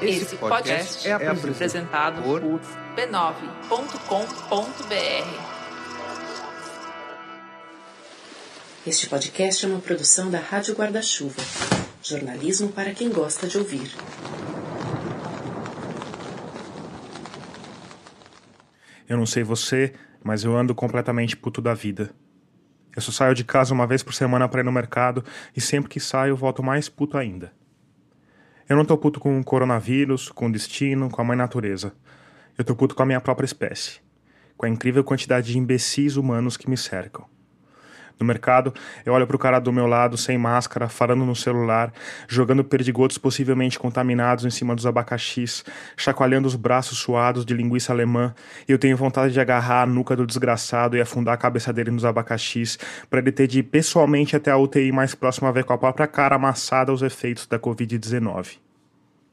Esse podcast é apresentado por b9.com.br. Este podcast é uma produção da Rádio Guarda-Chuva. Jornalismo para quem gosta de ouvir. Eu não sei você, mas eu ando completamente puto da vida. Eu só saio de casa uma vez por semana para ir no mercado e sempre que saio volto mais puto ainda. Eu não tô puto com o coronavírus, com o destino, com a mãe natureza. Eu tô puto com a minha própria espécie, com a incrível quantidade de imbecis humanos que me cercam. No mercado, eu olho pro cara do meu lado, sem máscara, falando no celular, jogando perdigotos possivelmente contaminados em cima dos abacaxis, chacoalhando os braços suados de linguiça alemã, e eu tenho vontade de agarrar a nuca do desgraçado e afundar a cabeça dele nos abacaxis, para ele ter de ir pessoalmente até a UTI mais próxima a ver com a própria cara amassada os efeitos da Covid-19.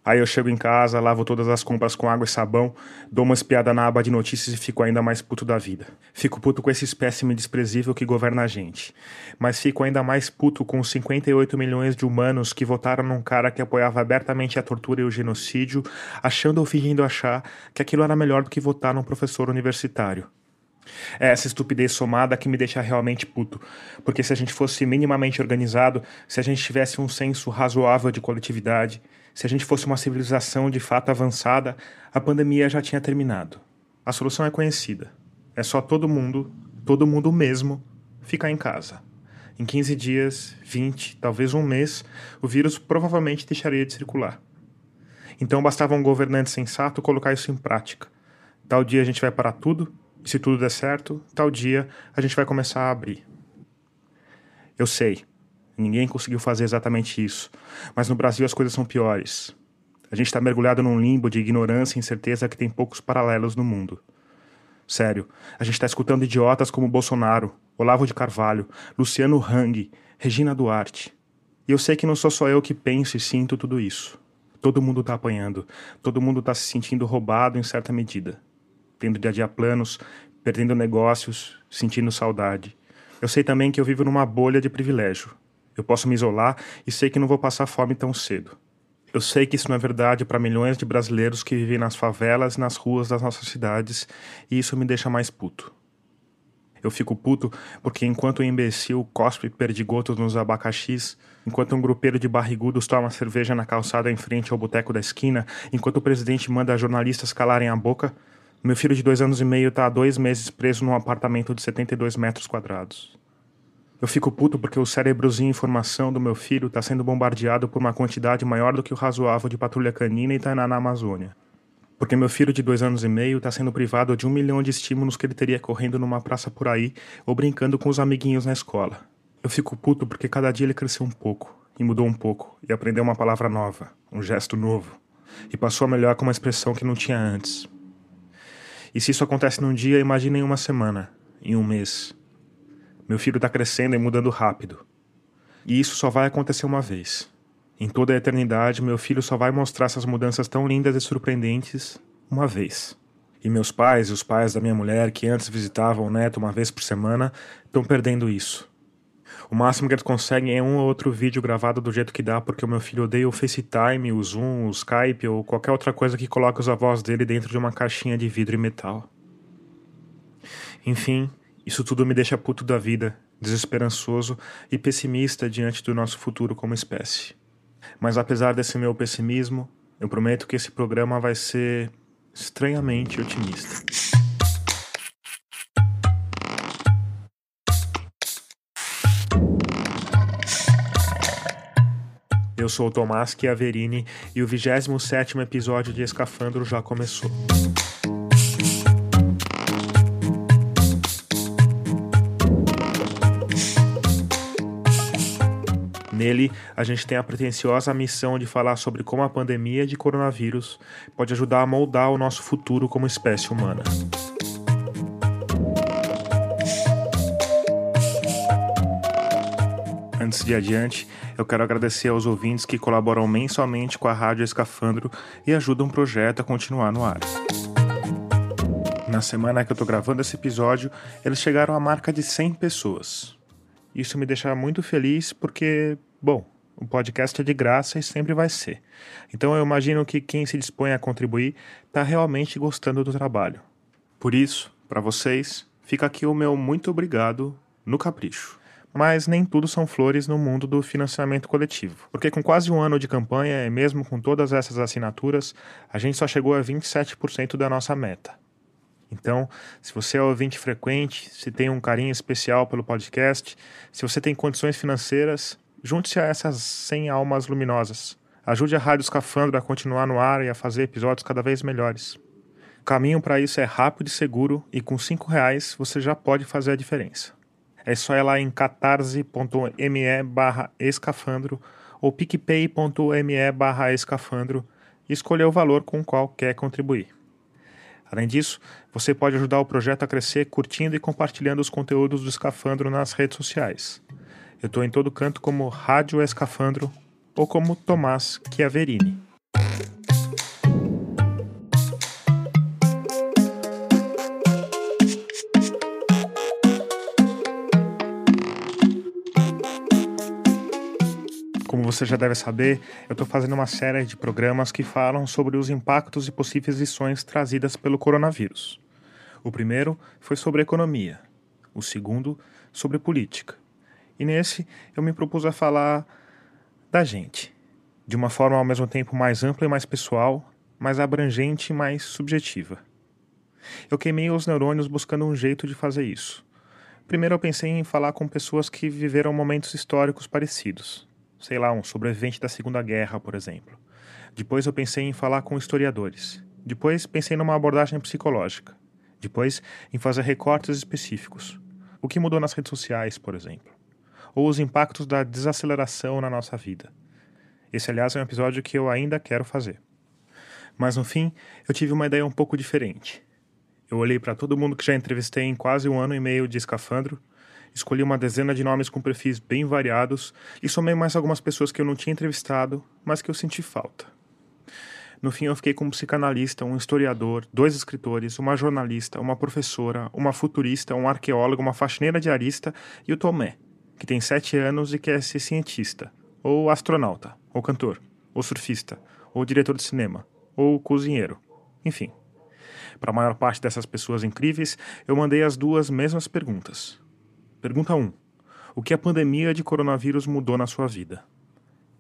Aí eu chego em casa, lavo todas as compras com água e sabão, dou uma espiada na aba de notícias e fico ainda mais puto da vida. Fico puto com esse espécime desprezível que governa a gente. Mas fico ainda mais puto com os 58 milhões de humanos que votaram num cara que apoiava abertamente a tortura e o genocídio, achando ou fingindo achar que aquilo era melhor do que votar num professor universitário. É essa estupidez somada que me deixa realmente puto. Porque se a gente fosse minimamente organizado, se a gente tivesse um senso razoável de coletividade, se a gente fosse uma civilização de fato avançada, a pandemia já tinha terminado. A solução é conhecida. É só todo mundo, todo mundo mesmo, ficar em casa. Em 15 dias, 20, talvez um mês, o vírus provavelmente deixaria de circular. Então bastava um governante sensato colocar isso em prática. Tal dia a gente vai parar tudo, e se tudo der certo, tal dia a gente vai começar a abrir. Eu sei, Ninguém conseguiu fazer exatamente isso. Mas no Brasil as coisas são piores. A gente está mergulhado num limbo de ignorância e incerteza que tem poucos paralelos no mundo. Sério, a gente está escutando idiotas como Bolsonaro, Olavo de Carvalho, Luciano Hang, Regina Duarte. E eu sei que não sou só eu que penso e sinto tudo isso. Todo mundo está apanhando, todo mundo está se sentindo roubado em certa medida. Tendo de adiar planos, perdendo negócios, sentindo saudade. Eu sei também que eu vivo numa bolha de privilégio, eu posso me isolar e sei que não vou passar fome tão cedo. Eu sei que isso não é verdade para milhões de brasileiros que vivem nas favelas e nas ruas das nossas cidades, e isso me deixa mais puto. Eu fico puto porque enquanto o imbecil cospe perdigotos nos abacaxis, enquanto um grupeiro de barrigudos toma cerveja na calçada em frente ao boteco da esquina, enquanto o presidente manda jornalistas calarem a boca, meu filho de dois anos e meio está há dois meses preso num apartamento de 72 metros quadrados. Eu fico puto porque o cérebrozinho em formação do meu filho está sendo bombardeado por uma quantidade maior do que o razoável de patrulha canina e Tainá na Amazônia. Porque meu filho de dois anos e meio está sendo privado de um milhão de estímulos que ele teria correndo numa praça por aí ou brincando com os amiguinhos na escola. Eu fico puto porque cada dia ele cresceu um pouco, e mudou um pouco, e aprendeu uma palavra nova, um gesto novo, e passou a melhor com uma expressão que não tinha antes. E se isso acontece num dia, imagine em uma semana, em um mês. Meu filho está crescendo e mudando rápido. E isso só vai acontecer uma vez. Em toda a eternidade, meu filho só vai mostrar essas mudanças tão lindas e surpreendentes uma vez. E meus pais e os pais da minha mulher, que antes visitavam o neto uma vez por semana, estão perdendo isso. O máximo que eles conseguem é um ou outro vídeo gravado do jeito que dá, porque o meu filho odeia o FaceTime, o Zoom, o Skype ou qualquer outra coisa que coloque os avós dele dentro de uma caixinha de vidro e metal. Enfim, isso tudo me deixa puto da vida, desesperançoso e pessimista diante do nosso futuro como espécie. Mas apesar desse meu pessimismo, eu prometo que esse programa vai ser estranhamente otimista. Eu sou o Tomás Chiaverini e o 27º episódio de Escafandro já começou. Nele, a gente tem a pretensiosa missão de falar sobre como a pandemia de coronavírus pode ajudar a moldar o nosso futuro como espécie humana. Antes de adiante, eu quero agradecer aos ouvintes que colaboram mensalmente com a Rádio Escafandro e ajudam o projeto a continuar no ar. Na semana que eu tô gravando esse episódio, eles chegaram à marca de 100 pessoas. Isso me deixa muito feliz porque Bom, O podcast é de graça e sempre vai ser. Então eu imagino que quem se dispõe a contribuir está realmente gostando do trabalho. Por isso, para vocês, fica aqui o meu muito obrigado no capricho. Mas nem tudo são flores no mundo do financiamento coletivo. Porque com quase um ano de campanha, e mesmo com todas essas assinaturas, a gente só chegou a 27% da nossa meta. Então, se você é ouvinte frequente, se tem um carinho especial pelo podcast, se você tem condições financeiras, Junte-se a essas 100 almas luminosas. Ajude a Rádio Escafandro a continuar no ar e a fazer episódios cada vez melhores. O caminho para isso é rápido e seguro e com cinco reais você já pode fazer a diferença. É só ir lá em catarse.me barra escafandro ou picpay.me barra escafandro e escolher o valor com o qual quer contribuir. Além disso, você pode ajudar o projeto a crescer curtindo e compartilhando os conteúdos do Escafandro nas redes sociais. Eu estou em todo canto como Rádio Escafandro ou como Tomás Chiaverini. Como você já deve saber, eu estou fazendo uma série de programas que falam sobre os impactos e possíveis lições trazidas pelo coronavírus. O primeiro foi sobre economia, o segundo, sobre política e nesse eu me propus a falar da gente, de uma forma ao mesmo tempo mais ampla e mais pessoal, mais abrangente e mais subjetiva. Eu queimei os neurônios buscando um jeito de fazer isso. Primeiro eu pensei em falar com pessoas que viveram momentos históricos parecidos. Sei lá, um sobrevivente da Segunda Guerra, por exemplo. Depois eu pensei em falar com historiadores. Depois pensei numa abordagem psicológica. Depois em fazer recortes específicos. O que mudou nas redes sociais, por exemplo ou os impactos da desaceleração na nossa vida. Esse, aliás, é um episódio que eu ainda quero fazer. Mas no fim, eu tive uma ideia um pouco diferente. Eu olhei para todo mundo que já entrevistei em quase um ano e meio de escafandro, escolhi uma dezena de nomes com perfis bem variados e somei mais algumas pessoas que eu não tinha entrevistado, mas que eu senti falta. No fim, eu fiquei com um psicanalista, um historiador, dois escritores, uma jornalista, uma professora, uma futurista, um arqueólogo, uma faxineira diarista e o Tomé, que tem sete anos e quer ser cientista, ou astronauta, ou cantor, ou surfista, ou diretor de cinema, ou cozinheiro. Enfim. Para a maior parte dessas pessoas incríveis, eu mandei as duas mesmas perguntas. Pergunta 1. O que a pandemia de coronavírus mudou na sua vida?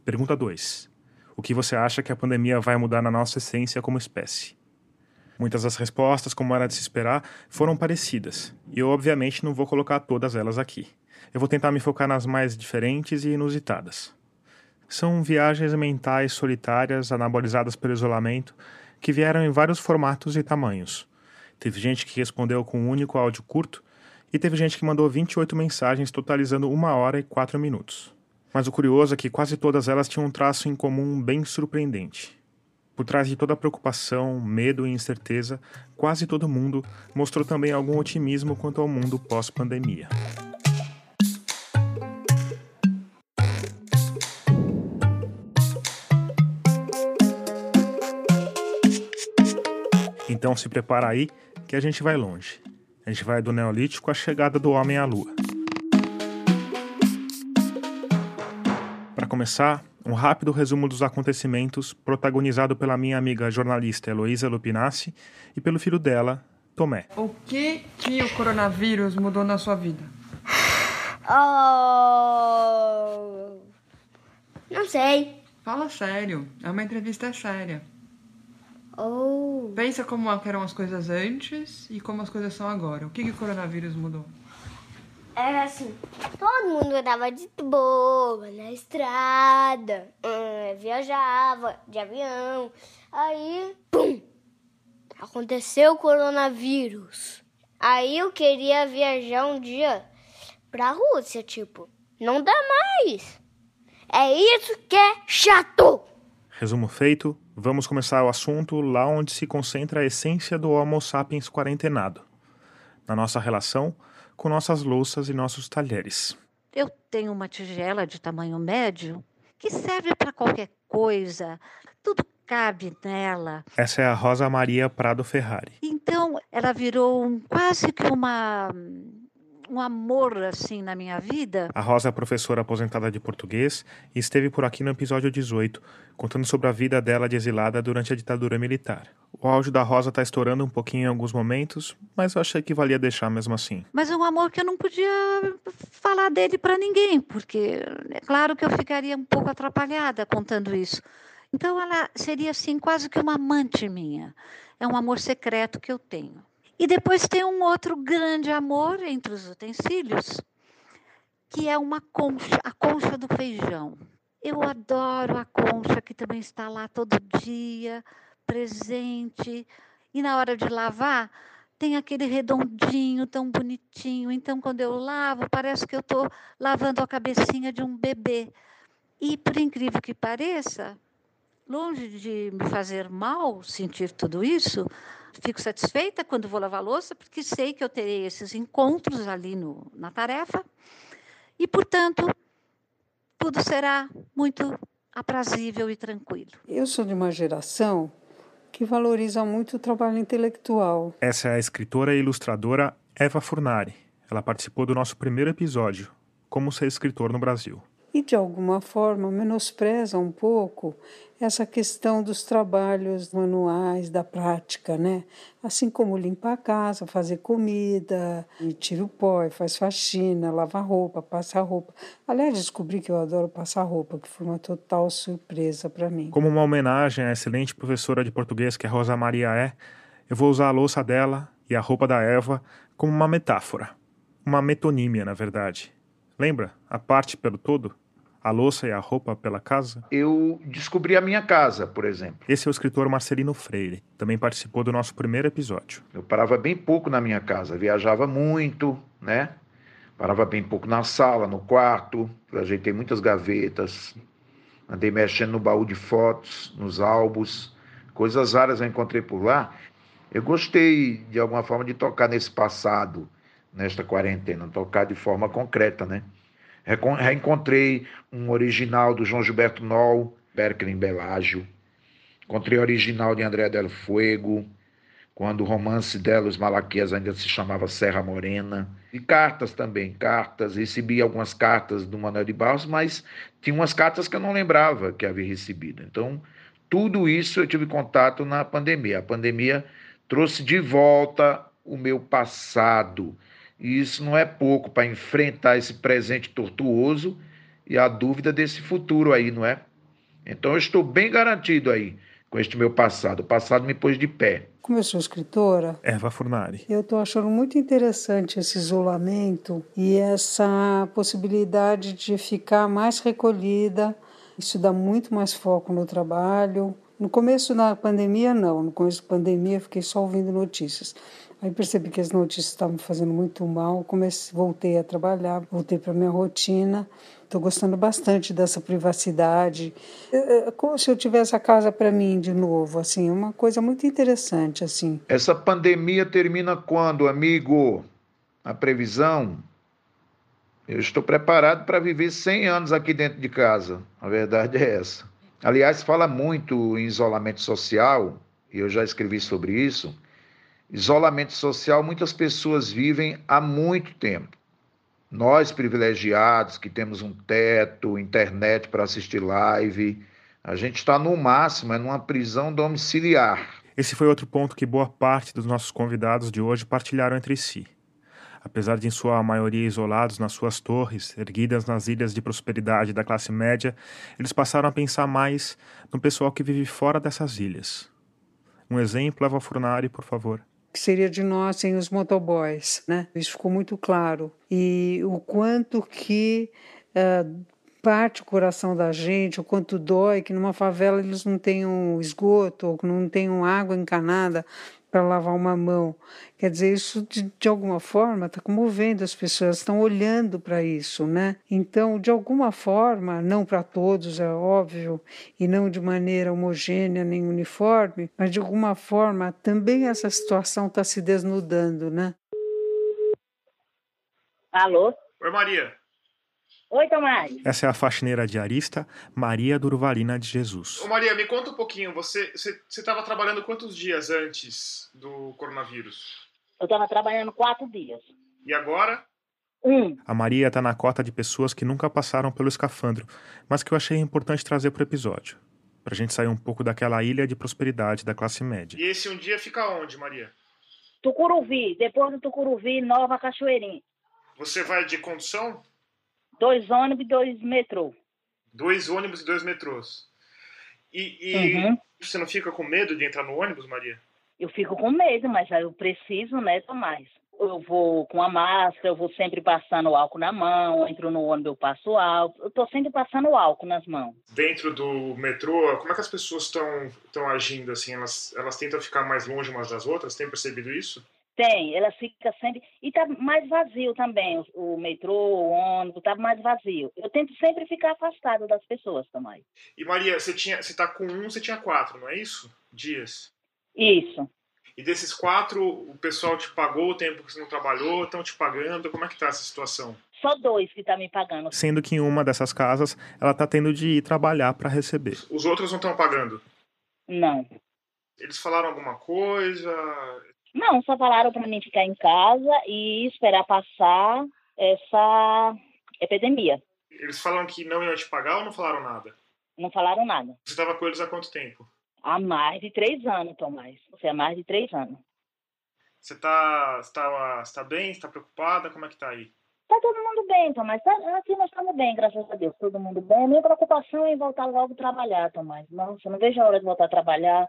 Pergunta 2. O que você acha que a pandemia vai mudar na nossa essência como espécie? Muitas das respostas, como era de se esperar, foram parecidas, e eu obviamente não vou colocar todas elas aqui eu vou tentar me focar nas mais diferentes e inusitadas. São viagens mentais solitárias, anabolizadas pelo isolamento, que vieram em vários formatos e tamanhos. Teve gente que respondeu com um único áudio curto, e teve gente que mandou 28 mensagens, totalizando uma hora e quatro minutos. Mas o curioso é que quase todas elas tinham um traço em comum bem surpreendente. Por trás de toda a preocupação, medo e incerteza, quase todo mundo mostrou também algum otimismo quanto ao mundo pós-pandemia. Então se prepara aí que a gente vai longe. A gente vai do Neolítico à chegada do homem à Lua. Para começar, um rápido resumo dos acontecimentos, protagonizado pela minha amiga jornalista Heloísa Lupinassi e pelo filho dela, Tomé. O que que o coronavírus mudou na sua vida? Oh... Não sei. Fala sério, é uma entrevista séria. Oh. Pensa como eram as coisas antes e como as coisas são agora. O que, que o coronavírus mudou? Era assim, todo mundo tava de boa na estrada, hum, viajava de avião. Aí, pum! Aconteceu o coronavírus. Aí eu queria viajar um dia pra Rússia, tipo, não dá mais. É isso que é chato. Resumo feito, vamos começar o assunto lá onde se concentra a essência do Homo sapiens quarentenado, na nossa relação com nossas louças e nossos talheres. Eu tenho uma tigela de tamanho médio que serve para qualquer coisa, tudo cabe nela. Essa é a Rosa Maria Prado Ferrari. Então ela virou um, quase que uma um amor assim na minha vida. A Rosa é professora aposentada de português e esteve por aqui no episódio 18, contando sobre a vida dela de exilada durante a ditadura militar. O áudio da Rosa está estourando um pouquinho em alguns momentos, mas eu achei que valia deixar mesmo assim. Mas é um amor que eu não podia falar dele para ninguém, porque é claro que eu ficaria um pouco atrapalhada contando isso. Então ela seria assim quase que uma amante minha. É um amor secreto que eu tenho. E depois tem um outro grande amor entre os utensílios, que é uma concha, a concha do feijão. Eu adoro a concha que também está lá todo dia, presente. E na hora de lavar, tem aquele redondinho tão bonitinho. Então, quando eu lavo, parece que eu estou lavando a cabecinha de um bebê. E, por incrível que pareça, longe de me fazer mal sentir tudo isso, Fico satisfeita quando vou lavar louça, porque sei que eu terei esses encontros ali no, na tarefa. E, portanto, tudo será muito aprazível e tranquilo. Eu sou de uma geração que valoriza muito o trabalho intelectual. Essa é a escritora e ilustradora Eva Furnari. Ela participou do nosso primeiro episódio, Como Ser Escritor no Brasil. E, de alguma forma, menospreza um pouco essa questão dos trabalhos manuais, da prática, né? Assim como limpar a casa, fazer comida, tira o pó, faz faxina, lava roupa, passa roupa. Aliás, descobri que eu adoro passar roupa, que foi uma total surpresa para mim. Como uma homenagem à excelente professora de português que a Rosa Maria é, eu vou usar a louça dela e a roupa da Eva como uma metáfora. Uma metonímia, na verdade. Lembra? A parte pelo todo? a louça e a roupa pela casa? Eu descobri a minha casa, por exemplo. Esse é o escritor Marcelino Freire, também participou do nosso primeiro episódio. Eu parava bem pouco na minha casa, viajava muito, né? Parava bem pouco na sala, no quarto, ajeitei muitas gavetas, andei mexendo no baú de fotos, nos álbuns, coisas raras eu encontrei por lá. Eu gostei, de alguma forma, de tocar nesse passado, nesta quarentena, tocar de forma concreta, né? Reencontrei um original do João Gilberto Noll, Berkeley Belágio. Encontrei original de André Del Fuego, quando o romance dela, Os Malaquias, ainda se chamava Serra Morena. E cartas também, cartas. Recebi algumas cartas do Manuel de Barros, mas tinha umas cartas que eu não lembrava que havia recebido. Então, tudo isso eu tive contato na pandemia. A pandemia trouxe de volta o meu passado e isso não é pouco para enfrentar esse presente tortuoso e a dúvida desse futuro aí, não é? Então eu estou bem garantido aí com este meu passado. O passado me pôs de pé. Como eu sou escritora, Eva Furnari. Eu estou achando muito interessante esse isolamento e essa possibilidade de ficar mais recolhida. Isso dá muito mais foco no trabalho. No começo da pandemia, não. No começo da pandemia, fiquei só ouvindo notícias. Aí percebi que as notícias estavam fazendo muito mal, comecei, voltei a trabalhar, voltei para minha rotina. Estou gostando bastante dessa privacidade. É, é como se eu tivesse a casa para mim de novo, assim, uma coisa muito interessante, assim. Essa pandemia termina quando, amigo? A previsão? Eu estou preparado para viver 100 anos aqui dentro de casa. A verdade é essa. Aliás, fala muito em isolamento social, e eu já escrevi sobre isso Isolamento social, muitas pessoas vivem há muito tempo. Nós, privilegiados, que temos um teto, internet para assistir live, a gente está no máximo, é numa prisão domiciliar. Esse foi outro ponto que boa parte dos nossos convidados de hoje partilharam entre si. Apesar de, em sua maioria, isolados nas suas torres, erguidas nas ilhas de prosperidade da classe média, eles passaram a pensar mais no pessoal que vive fora dessas ilhas. Um exemplo, Eva Furnari, por favor que seria de nós sem os motoboys, né? Isso ficou muito claro. E o quanto que uh, parte o coração da gente, o quanto dói que numa favela eles não tenham esgoto ou que não tenham água encanada para lavar uma mão. Quer dizer, isso de, de alguma forma está comovendo as pessoas, estão olhando para isso, né? Então, de alguma forma, não para todos, é óbvio, e não de maneira homogênea nem uniforme, mas de alguma forma também essa situação está se desnudando, né? Alô? Oi, Maria. Oi, Tomás. Essa é a faxineira diarista Maria Durvalina de Jesus. Ô Maria, me conta um pouquinho. Você estava trabalhando quantos dias antes do coronavírus? Eu estava trabalhando quatro dias. E agora? Um. A Maria está na cota de pessoas que nunca passaram pelo escafandro, mas que eu achei importante trazer para o episódio. Pra gente sair um pouco daquela ilha de prosperidade da classe média. E esse um dia fica onde, Maria? Tucuruvi, depois do Tucuruvi, Nova Cachoeirinha. Você vai de condução? Dois ônibus e dois metrô. Dois ônibus e dois metrôs. E, e Uhum. você não fica com medo de entrar no ônibus, Maria? Eu fico com medo, mas eu preciso, né, Tomás? Eu vou com a máscara, eu vou sempre passando álcool na mão, entro no ônibus, eu passo álcool. Eu tô sempre passando álcool nas mãos. Dentro do metrô, como é que as pessoas estão estão agindo assim? Elas, elas tentam ficar mais longe umas das outras? Tem percebido isso? Tem, ela fica sempre. E tá mais vazio também, o, o metrô, o ônibus, tá mais vazio. Eu tento sempre ficar afastado das pessoas, Tomás. E Maria, você tinha, você tá com um, você tinha quatro, não é isso? Dias. Isso. E desses quatro, o pessoal te pagou o tempo que você não trabalhou, estão te pagando? Como é que tá essa situação? Só dois que tá me pagando. Sendo que em uma dessas casas ela tá tendo de ir trabalhar para receber. Os outros não estão pagando? Não. Eles falaram alguma coisa? Não, só falaram para mim ficar em casa e esperar passar essa epidemia. Eles falaram que não iam te pagar ou não falaram nada? Não falaram nada. Você estava com eles há quanto tempo? Há mais de três anos, Tomás. Você há mais de três anos. Você tá, você tá, você tá bem? Você tá preocupada? Como é que tá aí? Tá todo mundo bem, Tomás. Tá, aqui nós estamos bem, graças a Deus. Todo mundo bem. A minha preocupação é voltar logo a trabalhar, Tomás. Nossa, não vejo a hora de voltar a trabalhar,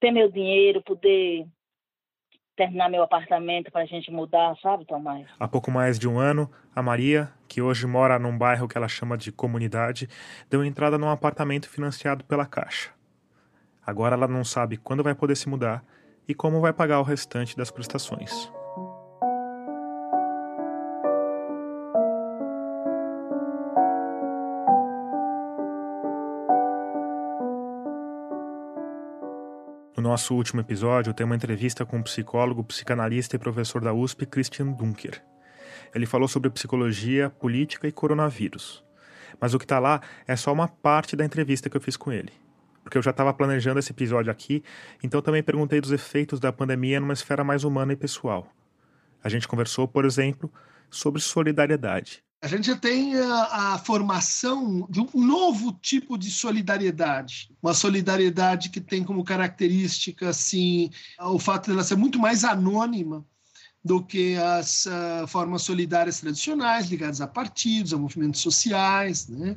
ter meu dinheiro, poder terminar meu apartamento para a gente mudar, sabe, Tomás? Há pouco mais de um ano, a Maria, que hoje mora num bairro que ela chama de comunidade, deu entrada num apartamento financiado pela Caixa. Agora ela não sabe quando vai poder se mudar e como vai pagar o restante das prestações. Nosso último episódio, tem uma entrevista com o psicólogo, psicanalista e professor da USP, Christian Dunker. Ele falou sobre psicologia, política e coronavírus. Mas o que está lá é só uma parte da entrevista que eu fiz com ele. Porque eu já estava planejando esse episódio aqui, então também perguntei dos efeitos da pandemia numa esfera mais humana e pessoal. A gente conversou, por exemplo, sobre solidariedade. A gente tem a, a, formação de um novo tipo de solidariedade, uma solidariedade que tem como característica assim o fato dela ser muito mais anônima do que as uh, formas solidárias tradicionais ligadas a partidos, a movimentos sociais, né?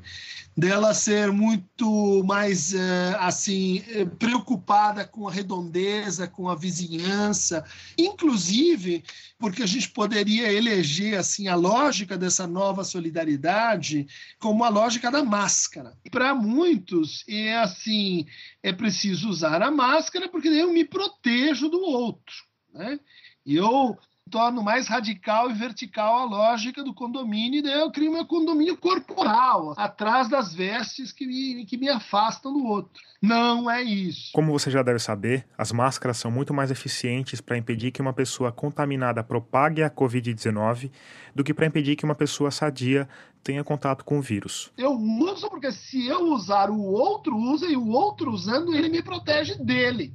dela ser muito mais uh, assim preocupada com a redondeza, com a vizinhança, inclusive porque a gente poderia eleger assim a lógica dessa nova solidariedade como a lógica da máscara. Para muitos é assim é preciso usar a máscara porque eu me protejo do outro, né? Eu torno mais radical e vertical a lógica do condomínio, e daí eu crio meu condomínio corporal, atrás das vestes que me, que me afastam do outro. Não é isso. Como você já deve saber, as máscaras são muito mais eficientes para impedir que uma pessoa contaminada propague a Covid-19 do que para impedir que uma pessoa sadia tenha contato com o vírus. Eu uso porque se eu usar, o outro usa e o outro usando, ele me protege dele.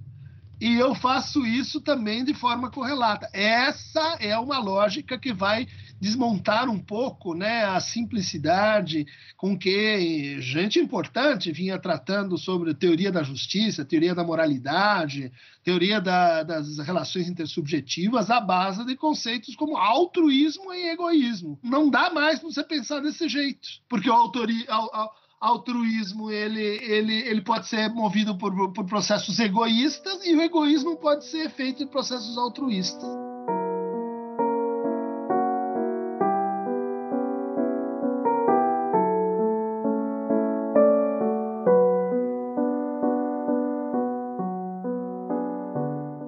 E eu faço isso também de forma correlata. Essa é uma lógica que vai desmontar um pouco né, a simplicidade com que gente importante vinha tratando sobre teoria da justiça, teoria da moralidade, teoria da, das relações intersubjetivas à base de conceitos como altruísmo e egoísmo. Não dá mais para você pensar desse jeito, porque o autoria altruísmo ele, ele, ele pode ser movido por, por processos egoístas e o egoísmo pode ser feito de processos altruístas.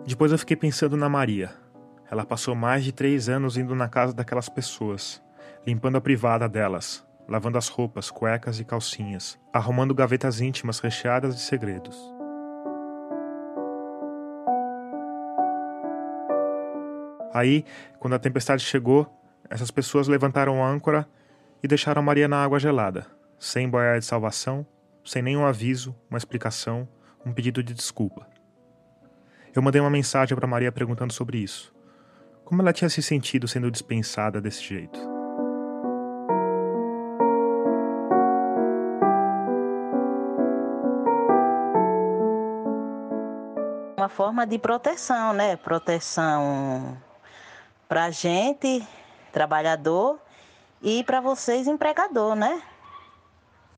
Depois eu fiquei pensando na Maria. Ela passou mais de três anos indo na casa daquelas pessoas, limpando a privada delas, lavando as roupas, cuecas e calcinhas, arrumando gavetas íntimas recheadas de segredos. Aí, quando a tempestade chegou, essas pessoas levantaram a âncora e deixaram Maria na água gelada, sem boiar de salvação, sem nenhum aviso, uma explicação, um pedido de desculpa. Eu mandei uma mensagem para Maria perguntando sobre isso. Como ela tinha se sentido sendo dispensada desse jeito? Uma forma de proteção, né? Proteção para a gente, trabalhador, e para vocês, empregador, né?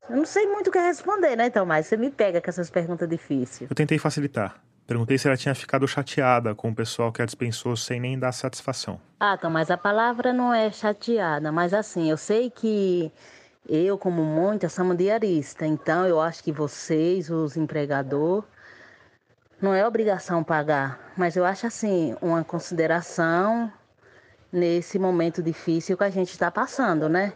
Eu não sei muito o que responder, né, então, mas você me pega com essas perguntas difíceis. Eu tentei facilitar. Perguntei se ela tinha ficado chateada com o pessoal que a dispensou sem nem dar satisfação. Ah, então, mas a palavra não é chateada, mas assim, eu sei que eu, como muitas, somos diarista, então eu acho que vocês, os empregadores, não é obrigação pagar, mas eu acho assim, uma consideração nesse momento difícil que a gente está passando, né?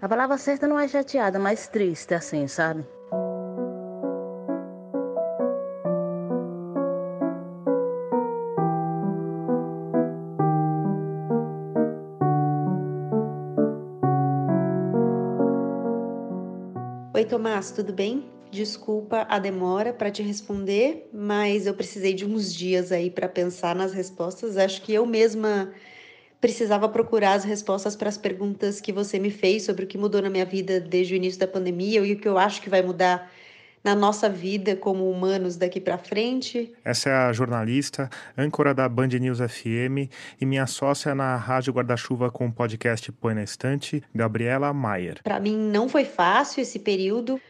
A palavra certa não é chateada, mas triste, assim, sabe? Oi, Tomás, tudo bem? Desculpa a demora para te responder, mas eu precisei de uns dias aí para pensar nas respostas. Acho que eu mesma precisava procurar as respostas para as perguntas que você me fez sobre o que mudou na minha vida desde o início da pandemia e o que eu acho que vai mudar na nossa vida como humanos daqui para frente. Essa é a jornalista, âncora da Band News FM e minha sócia na Rádio Guarda-Chuva com o podcast Põe na Estante, Gabriela Maier. Para mim não foi fácil esse período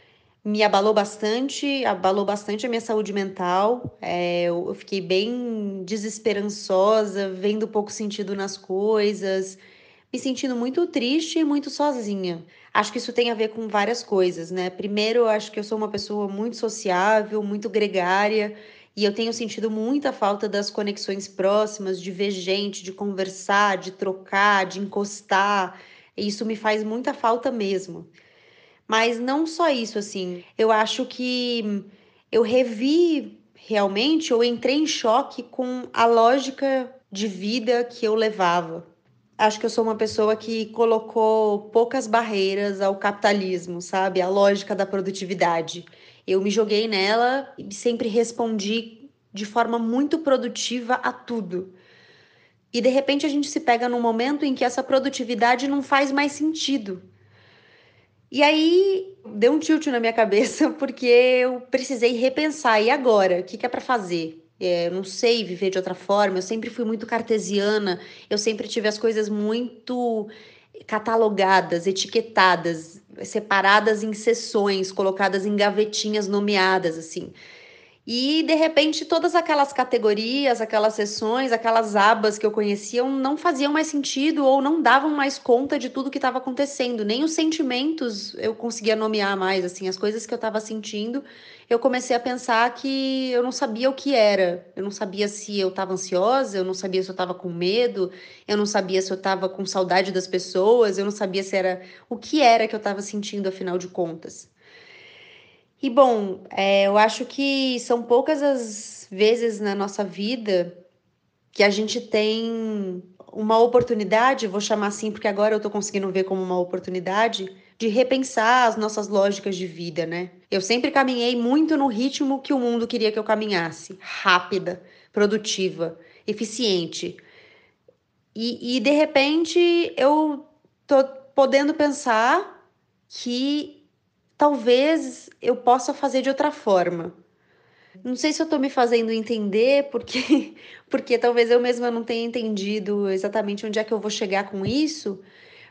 me abalou bastante, abalou bastante a minha saúde mental. É, eu fiquei bem desesperançosa, vendo pouco sentido nas coisas, me sentindo muito triste e muito sozinha. Acho que isso tem a ver com várias coisas, né? Primeiro, eu acho que eu sou uma pessoa muito sociável, muito gregária. E eu tenho sentido muita falta das conexões próximas, de ver gente, de conversar, de trocar, de encostar. E isso me faz muita falta mesmo. Mas não só isso, assim. Eu acho que eu revi realmente, ou entrei em choque com a lógica de vida que eu levava. Acho que eu sou uma pessoa que colocou poucas barreiras ao capitalismo, sabe? A lógica da produtividade. Eu me joguei nela e sempre respondi de forma muito produtiva a tudo. E de repente a gente se pega num momento em que essa produtividade não faz mais sentido. E aí deu um tilt na minha cabeça porque eu precisei repensar. E agora? O que, que é para fazer? É, eu não sei viver de outra forma. Eu sempre fui muito cartesiana. Eu sempre tive as coisas muito catalogadas, etiquetadas, separadas em seções, colocadas em gavetinhas nomeadas, assim. E de repente todas aquelas categorias, aquelas seções, aquelas abas que eu conhecia não faziam mais sentido ou não davam mais conta de tudo que estava acontecendo. Nem os sentimentos eu conseguia nomear mais, assim, as coisas que eu estava sentindo. Eu comecei a pensar que eu não sabia o que era. Eu não sabia se eu estava ansiosa, eu não sabia se eu estava com medo, eu não sabia se eu estava com saudade das pessoas, eu não sabia se era o que era que eu estava sentindo afinal de contas. E bom, é, eu acho que são poucas as vezes na nossa vida que a gente tem uma oportunidade, vou chamar assim porque agora eu tô conseguindo ver como uma oportunidade, de repensar as nossas lógicas de vida, né? Eu sempre caminhei muito no ritmo que o mundo queria que eu caminhasse, rápida, produtiva, eficiente. E, e de repente eu tô podendo pensar que talvez eu possa fazer de outra forma. Não sei se eu estou me fazendo entender, porque, porque talvez eu mesma não tenha entendido exatamente onde é que eu vou chegar com isso,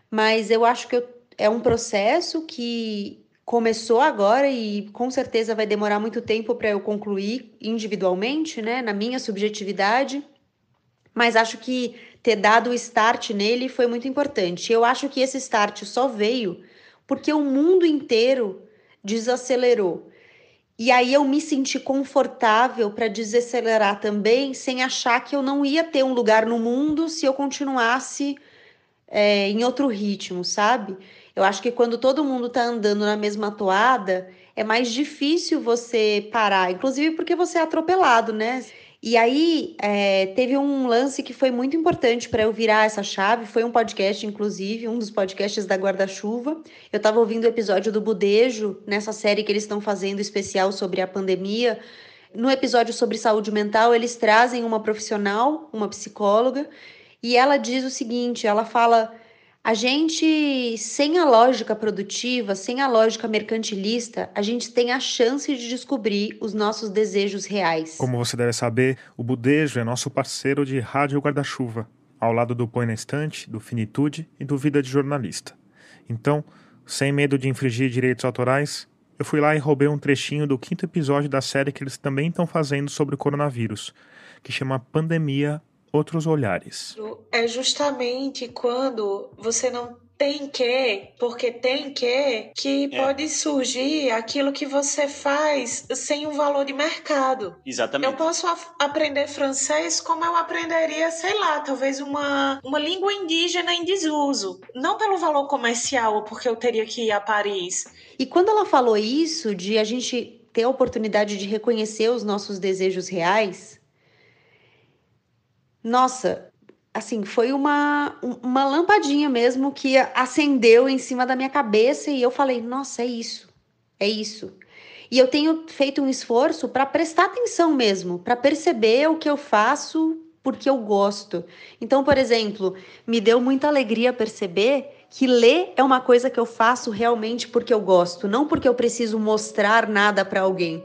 mas eu acho que eu, é um processo que começou agora e com certeza vai demorar muito tempo para eu concluir individualmente, né, na minha subjetividade, mas acho que ter dado o start nele foi muito importante. Eu acho que esse start só veio porque o mundo inteiro desacelerou. E aí eu me senti confortável para desacelerar também, sem achar que eu não ia ter um lugar no mundo se eu continuasse é, em outro ritmo, sabe? Eu acho que quando todo mundo está andando na mesma toada, é mais difícil você parar, inclusive porque você é atropelado, né? E aí é, teve um lance que foi muito importante para eu virar essa chave. Foi um podcast, inclusive, um dos podcasts da Guarda-Chuva. Eu estava ouvindo o episódio do Budejo, nessa série que eles estão fazendo especial sobre a pandemia. No episódio sobre saúde mental, eles trazem uma profissional, uma psicóloga, e ela diz o seguinte: ela fala. A gente, sem a lógica produtiva, sem a lógica mercantilista, a gente tem a chance de descobrir os nossos desejos reais. Como você deve saber, o Budejo é nosso parceiro de Rádio Guarda-Chuva, ao lado do Põe na Estante, do Finitude e do Vida de Jornalista. Então, sem medo de infringir direitos autorais, eu fui lá e roubei um trechinho do quinto episódio da série que eles também estão fazendo sobre o coronavírus, que chama Pandemia outros olhares. É justamente quando você não tem que, porque tem que, que é. pode surgir aquilo que você faz sem um valor de mercado. Exatamente. Eu posso aprender francês como eu aprenderia, sei lá, talvez uma, uma língua indígena em desuso. Não pelo valor comercial, porque eu teria que ir a Paris. E quando ela falou isso, de a gente ter a oportunidade de reconhecer os nossos desejos reais, nossa, assim, foi uma, uma lampadinha mesmo que acendeu em cima da minha cabeça e eu falei: nossa, é isso, é isso. E eu tenho feito um esforço para prestar atenção mesmo, para perceber o que eu faço porque eu gosto. Então, por exemplo, me deu muita alegria perceber que ler é uma coisa que eu faço realmente porque eu gosto, não porque eu preciso mostrar nada para alguém.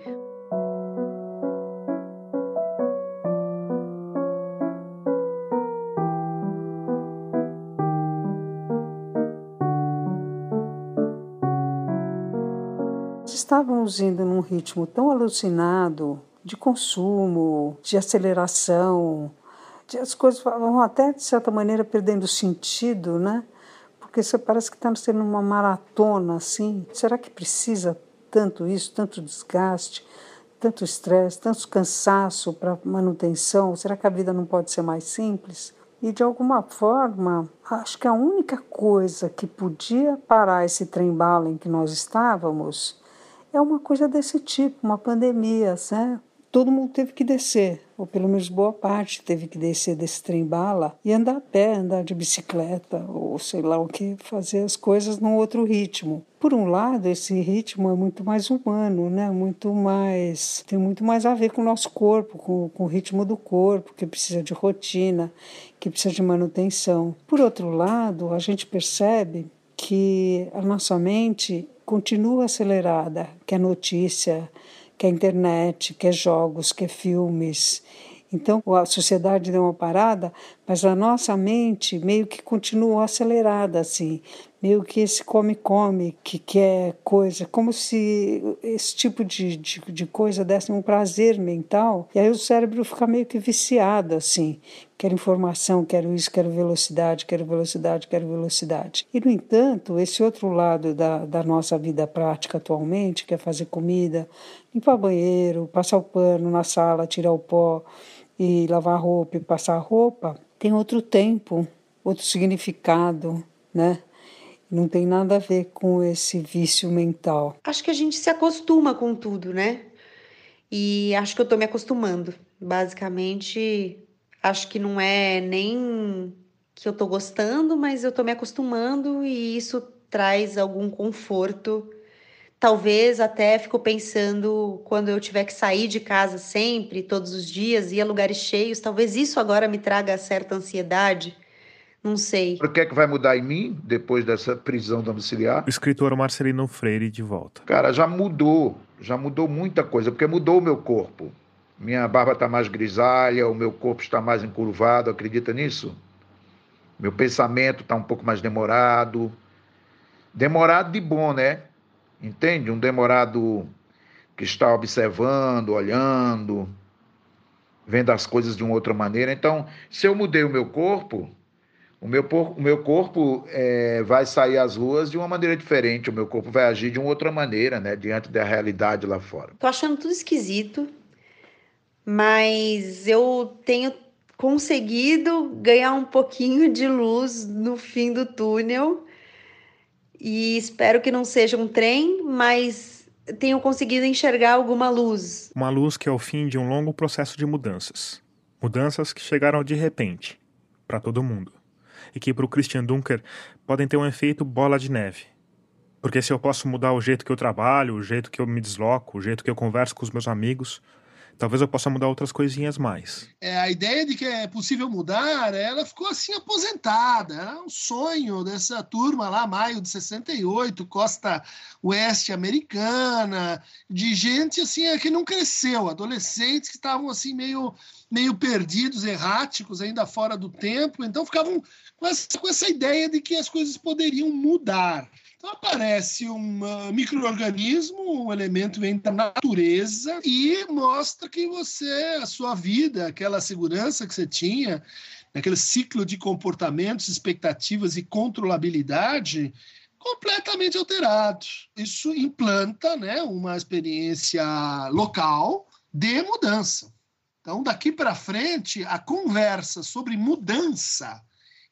Estávamos indo num ritmo tão alucinado de consumo, de aceleração, de as coisas vão até, de certa maneira, perdendo sentido, né? Porque você parece que está sendo uma maratona, assim. Será que precisa tanto isso, tanto desgaste, tanto estresse, tanto cansaço para manutenção? Será que a vida não pode ser mais simples? E de alguma forma, acho que a única coisa que podia parar esse trem-bala em que nós estávamos é uma coisa desse tipo, uma pandemia, né? Todo mundo teve que descer, ou pelo menos boa parte teve que descer desse trem-bala e andar a pé, andar de bicicleta, ou sei lá o que, fazer as coisas num outro ritmo. Por um lado, esse ritmo é muito mais humano, né? Muito mais tem muito mais a ver com o nosso corpo, com, com o ritmo do corpo, que precisa de rotina, que precisa de manutenção. Por outro lado, a gente percebe que a nossa mente continua acelerada, que é notícia, que é internet, que é jogos, que é filmes. Então a sociedade deu uma parada, mas a nossa mente meio que continuou acelerada assim, meio que esse come-come, que quer coisa, como se esse tipo de, de, de, coisa desse um prazer mental, e aí o cérebro fica meio que viciado, assim, quero informação, quero isso, quero velocidade, quero velocidade, quero velocidade. E, no entanto, esse outro lado da, da nossa vida prática atualmente, que é fazer comida, limpar banheiro, passar o pano na sala, tirar o pó e lavar roupa e passar roupa, tem outro tempo, outro significado, né? Não tem nada a ver com esse vício mental. Acho que a gente se acostuma com tudo, né? E acho que eu tô me acostumando. Basicamente, acho que não é nem que eu tô gostando, mas eu tô me acostumando e isso traz algum conforto. Talvez até fico pensando quando eu tiver que sair de casa sempre, todos os dias, ir a lugares cheios, talvez isso agora me traga certa ansiedade não sei. O que é que vai mudar em mim depois dessa prisão domiciliar? O escritor Marcelino Freire de volta. Cara, já mudou. Já mudou muita coisa, porque mudou o meu corpo. Minha barba está mais grisalha, o meu corpo está mais encurvado, acredita nisso? Meu pensamento está um pouco mais demorado. Demorado de bom, né? Entende? Um demorado que está observando, olhando, vendo as coisas de uma outra maneira. Então, se eu mudei o meu corpo, o meu, o meu corpo é, vai sair às ruas de uma maneira diferente, o meu corpo vai agir de uma outra maneira, né, diante da realidade lá fora. Tô achando tudo esquisito, mas eu tenho conseguido ganhar um pouquinho de luz no fim do túnel e espero que não seja um trem, mas tenho conseguido enxergar alguma luz. Uma luz que é o fim de um longo processo de mudanças. Mudanças que chegaram de repente, para todo mundo e que para o Christian Dunker podem ter um efeito bola de neve. Porque se eu posso mudar o jeito que eu trabalho, o jeito que eu me desloco, o jeito que eu converso com os meus amigos, Talvez eu possa mudar outras coisinhas mais. É, a ideia de que é possível mudar, ela ficou assim aposentada. Era um sonho dessa turma lá, maio de 68, costa oeste americana, de gente assim é, que não cresceu, adolescentes que estavam assim meio, meio perdidos, erráticos, ainda fora do tempo, então ficavam com essa, com essa ideia de que as coisas poderiam mudar. Então aparece um uh, microorganismo, um elemento vem da natureza e mostra que você, a sua vida, aquela segurança que você tinha, aquele ciclo de comportamentos, expectativas e controlabilidade, completamente alterado. Isso implanta, né, uma experiência local de mudança. Então, daqui para frente, a conversa sobre mudança,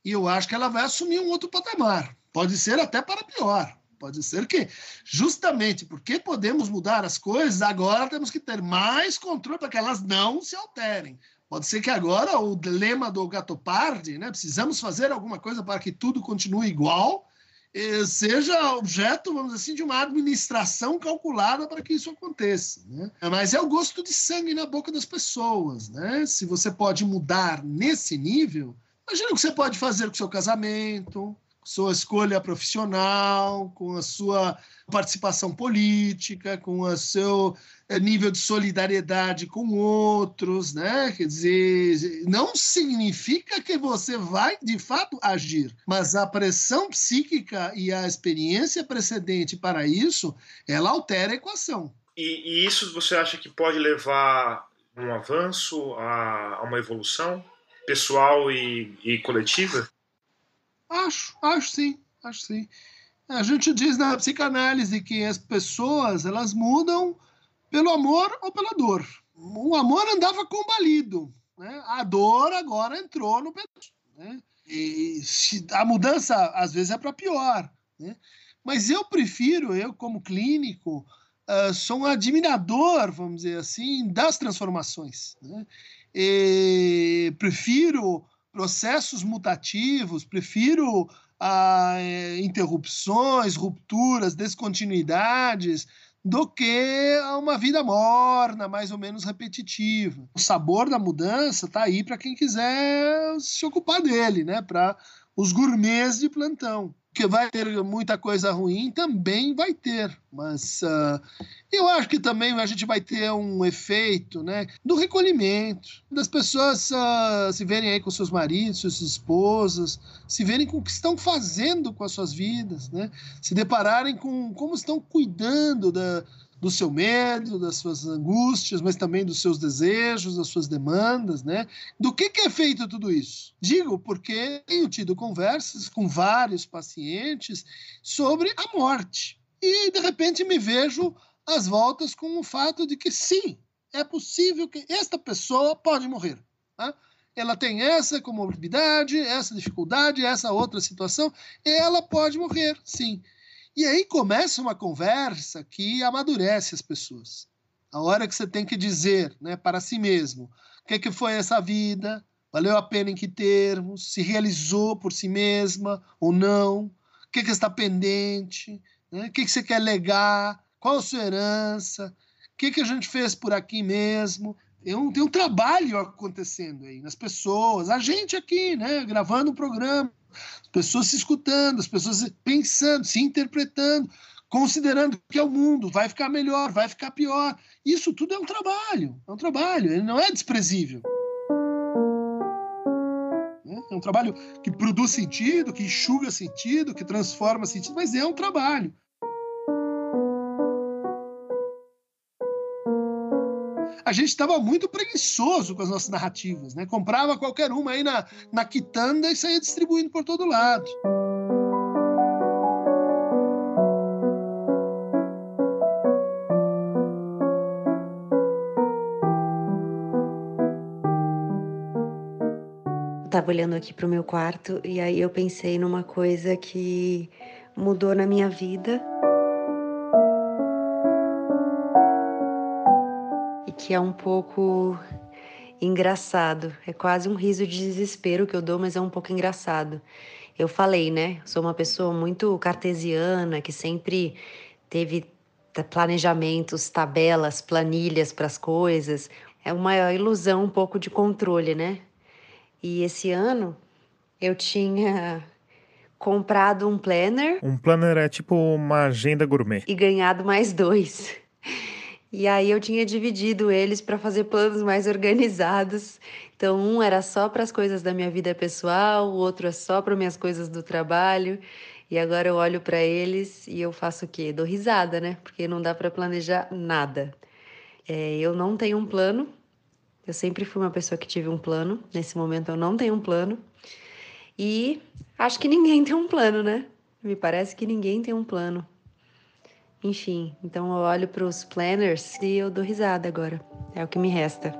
eu acho que ela vai assumir um outro patamar. Pode ser até para pior. Pode ser que, justamente porque podemos mudar as coisas, agora temos que ter mais controle para que elas não se alterem. Pode ser que agora o lema do Gatopardi, né, precisamos fazer alguma coisa para que tudo continue igual, seja objeto, vamos dizer assim, de uma administração calculada para que isso aconteça. Né? Mas é o gosto de sangue na boca das pessoas. Né? Se você pode mudar nesse nível, imagina o que você pode fazer com o seu casamento, sua escolha profissional, com a sua participação política, com o seu eh, nível de solidariedade com outros, né? Quer dizer, não significa que você vai de fato agir, mas a pressão psíquica e a experiência precedente para isso, ela altera a equação. E, e isso você acha que pode levar um avanço, a, a uma evolução pessoal e, e coletiva? Acho, acho sim, acho sim. A gente diz na psicanálise que as pessoas elas mudam pelo amor ou pela dor. O amor andava combalido, né? a dor agora entrou no pedaço. Né? E a mudança às vezes é para pior. Né? Mas eu prefiro, eu como clínico, uh, sou um admirador, vamos dizer assim, das transformações. Né? E prefiro processos mutativos, prefiro ah, é, interrupções, rupturas, descontinuidades, do que uma vida morna, mais ou menos repetitiva. O sabor da mudança está aí para quem quiser se ocupar dele, né? Para os gourmets de plantão que vai ter muita coisa ruim, também vai ter. Mas uh, eu acho que também a gente vai ter um efeito né, do recolhimento, das pessoas uh, se verem aí com seus maridos, suas esposas, se verem com o que estão fazendo com as suas vidas, né, se depararem com como estão cuidando da, do seu medo, das suas angústias, mas também dos seus desejos, das suas demandas, né? Do que, que é feito tudo isso? Digo porque tenho tido conversas com vários pacientes sobre a morte. E, de repente, me vejo às voltas com o fato de que, sim, é possível que esta pessoa pode morrer. Tá? Ela tem essa comorbidade, essa dificuldade, essa outra situação, ela pode morrer, sim. E aí começa uma conversa que amadurece as pessoas. A hora que você tem que dizer né, para si mesmo o que, é que foi essa vida, valeu a pena em que termos, se realizou por si mesma ou não, o que, é que está pendente, né, o que, é que você quer legar, qual a sua herança, o que, que a gente fez por aqui mesmo. Tem um, tem um trabalho acontecendo aí nas pessoas, a gente aqui, né, gravando um programa, as pessoas se escutando, as pessoas pensando, se interpretando, considerando que é o mundo, vai ficar melhor, vai ficar pior. Isso tudo é um trabalho, é um trabalho, ele não é desprezível. É um trabalho que produz sentido, que enxuga sentido, que transforma sentido, mas é um trabalho. A gente estava muito preguiçoso com as nossas narrativas, né? Comprava qualquer uma aí na, na quitanda e saía distribuindo por todo lado. Estava olhando aqui para o meu quarto e aí eu pensei numa coisa que mudou na minha vida que é um pouco engraçado. É quase um riso de desespero que eu dou, mas é um pouco engraçado. Eu falei, né? Sou uma pessoa muito cartesiana, que sempre teve planejamentos, tabelas, planilhas para as coisas. é uma ilusão um pouco de controle, né? E esse ano eu tinha comprado um planner. Um planner é tipo uma agenda gourmet. E ganhado mais dois. E aí eu tinha dividido eles para fazer planos mais organizados. Então, um era só para as coisas da minha vida pessoal, o outro é só para minhas coisas do trabalho. E agora eu olho para eles e eu faço o quê? Dou risada, né? Porque não dá para planejar nada. É, eu não tenho um plano. Eu sempre fui uma pessoa que tive um plano. Nesse momento eu não tenho um plano. E acho que ninguém tem um plano, né? Me parece que ninguém tem um plano. Enfim, então eu olho para os planners e eu dou risada agora. É o que me resta.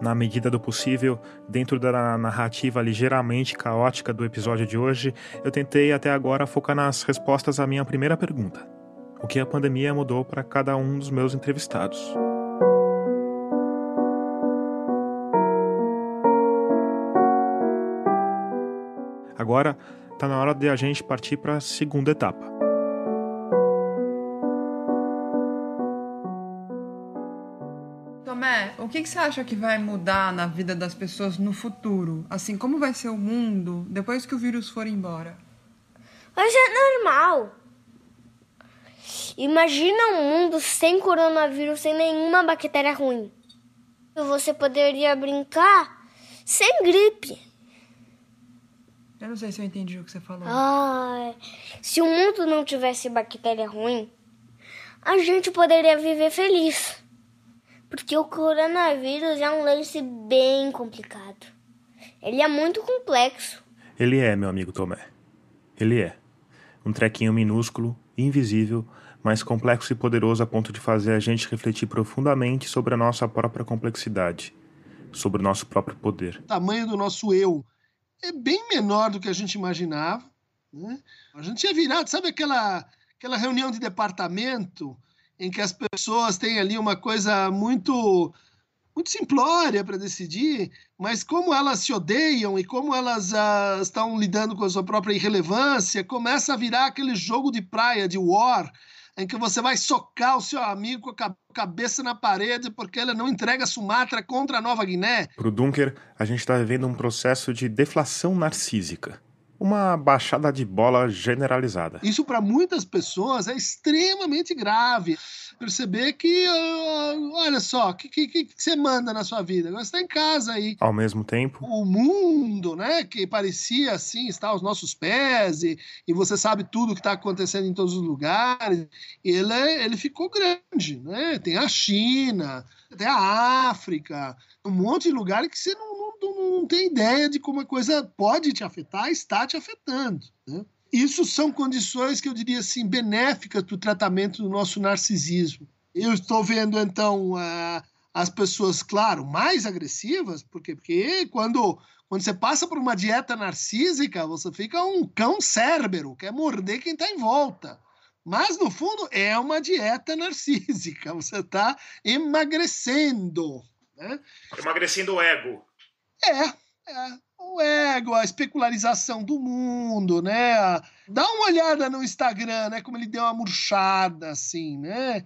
Na medida do possível, dentro da narrativa ligeiramente caótica do episódio de hoje, eu tentei até agora focar nas respostas à minha primeira pergunta: o que a pandemia mudou para cada um dos meus entrevistados? Agora está na hora de a gente partir para a segunda etapa. Tomé, o que, que você acha que vai mudar na vida das pessoas no futuro? Assim, como vai ser o mundo depois que o vírus for embora? Vai ser normal. Imagina um mundo sem coronavírus, sem nenhuma bactéria ruim. Você poderia brincar sem gripe. Eu não sei se eu entendi o que você falou. Ai, se o mundo não tivesse bactéria ruim, a gente poderia viver feliz. Porque o coronavírus é um lance bem complicado. Ele é muito complexo. Ele é, meu amigo Tomé. Ele é. Um trequinho minúsculo, invisível, mas complexo e poderoso a ponto de fazer a gente refletir profundamente sobre a nossa própria complexidade, sobre o nosso próprio poder. O tamanho do nosso eu é bem menor do que a gente imaginava. Né? A gente tinha virado, sabe aquela, aquela reunião de departamento em que as pessoas têm ali uma coisa muito muito simplória para decidir, mas como elas se odeiam e como elas uh, estão lidando com a sua própria irrelevância, começa a virar aquele jogo de praia, de war, em que você vai socar o seu amigo com a cabeça na parede porque ele não entrega Sumatra contra a Nova Guiné. Para o Dunker, a gente está vivendo um processo de deflação narcísica. Uma baixada de bola generalizada. Isso para muitas pessoas é extremamente grave perceber que, uh, olha só, o que, que, que, você manda na sua vida? Agora você está em casa aí. Ao mesmo tempo. O mundo, né, que parecia assim, está aos nossos pés e, e você sabe tudo que está acontecendo em todos os lugares, ele, é, ele ficou grande, né? Tem a China, tem a África, um monte de lugares que você não, não, não tem ideia de como a coisa pode te afetar, está te afetando, né? Isso são condições que eu diria assim benéficas para o tratamento do nosso narcisismo. Eu estou vendo então as pessoas, claro, mais agressivas, porque porque quando quando você passa por uma dieta narcísica, você fica um cão cérbero, quer morder quem está em volta. Mas, no fundo, é uma dieta narcísica. Você está emagrecendo. Né? Emagrecendo o ego. É, é o ego, a especularização do mundo, né? Dá uma olhada no Instagram, né? Como ele deu uma murchada, assim, né?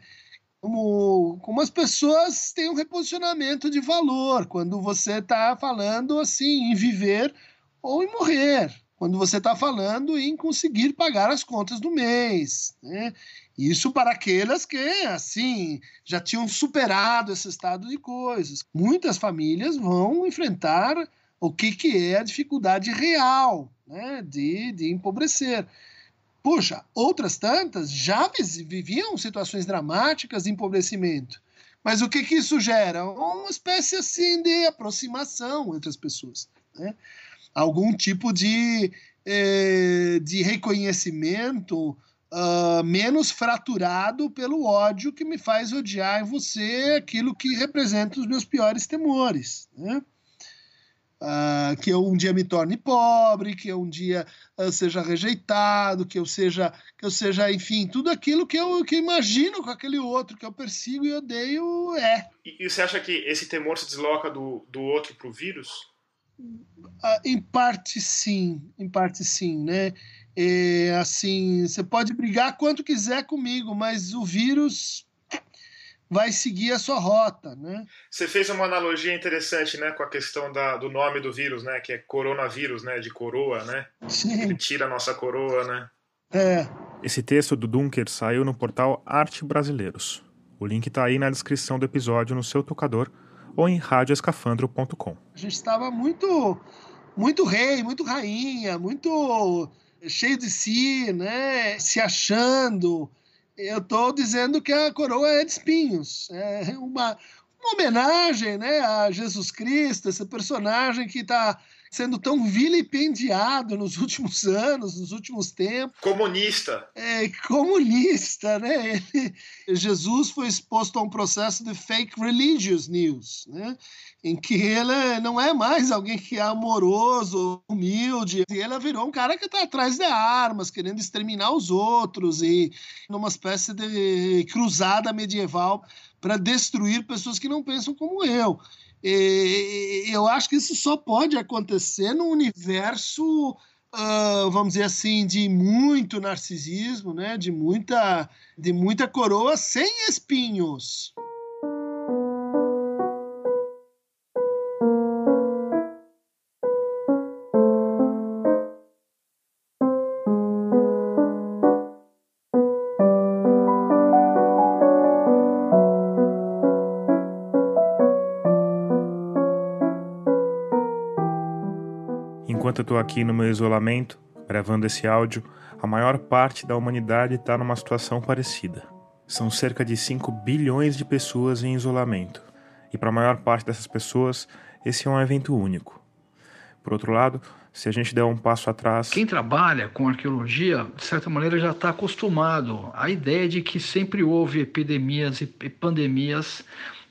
Como, como as pessoas têm um reposicionamento de valor quando você está falando assim em viver ou em morrer, quando você está falando em conseguir pagar as contas do mês, né? Isso para aquelas que, assim, já tinham superado esse estado de coisas. Muitas famílias vão enfrentar o que, que é a dificuldade real né, de, de empobrecer. Puxa, outras tantas já viviam situações dramáticas de empobrecimento. Mas o que, que isso gera? Uma espécie assim de aproximação entre as pessoas. Né? Algum tipo de, eh, de reconhecimento uh, menos fraturado pelo ódio que me faz odiar em você aquilo que representa os meus piores temores. Né? Uh, que eu um dia me torne pobre, que eu um dia uh, seja rejeitado, que eu seja, que eu seja, enfim, tudo aquilo que eu, que imagino com aquele outro que eu persigo e odeio é. E, e você acha que esse temor se desloca do, do outro para o vírus? Ah, em parte sim, em parte sim, né? É, assim, você pode brigar quanto quiser comigo, mas o vírus vai seguir a sua rota, né? Você fez uma analogia interessante, né, com a questão da, do nome do vírus, né, que é coronavírus, né, de coroa, né? Sim. Ele tira a nossa coroa, né? É. Esse texto do Dunker saiu no portal Arte Brasileiros. O link está aí na descrição do episódio no seu tocador ou em radioescafandro.com. A gente estava muito, muito rei, muito rainha, muito cheio de si, né? Se achando. Eu estou dizendo que a coroa é de espinhos. É uma, uma homenagem né, a Jesus Cristo, esse personagem que está sendo tão vilipendiado nos últimos anos, nos últimos tempos. Comunista. É, comunista, né? Ele, Jesus foi exposto a um processo de fake religious news, né? Em que ele não é mais alguém que é amoroso, humilde. E ele virou um cara que está atrás de armas, querendo exterminar os outros e numa espécie de cruzada medieval para destruir pessoas que não pensam como eu. E, eu acho que isso só pode acontecer num universo, uh, vamos dizer assim, de muito narcisismo, né? de, muita, de muita coroa sem espinhos. Enquanto eu estou aqui no meu isolamento, gravando esse áudio, a maior parte da humanidade está numa situação parecida. São cerca de 5 bilhões de pessoas em isolamento, e para a maior parte dessas pessoas, esse é um evento único. Por outro lado, se a gente der um passo atrás. Quem trabalha com arqueologia, de certa maneira, já está acostumado à ideia de que sempre houve epidemias e pandemias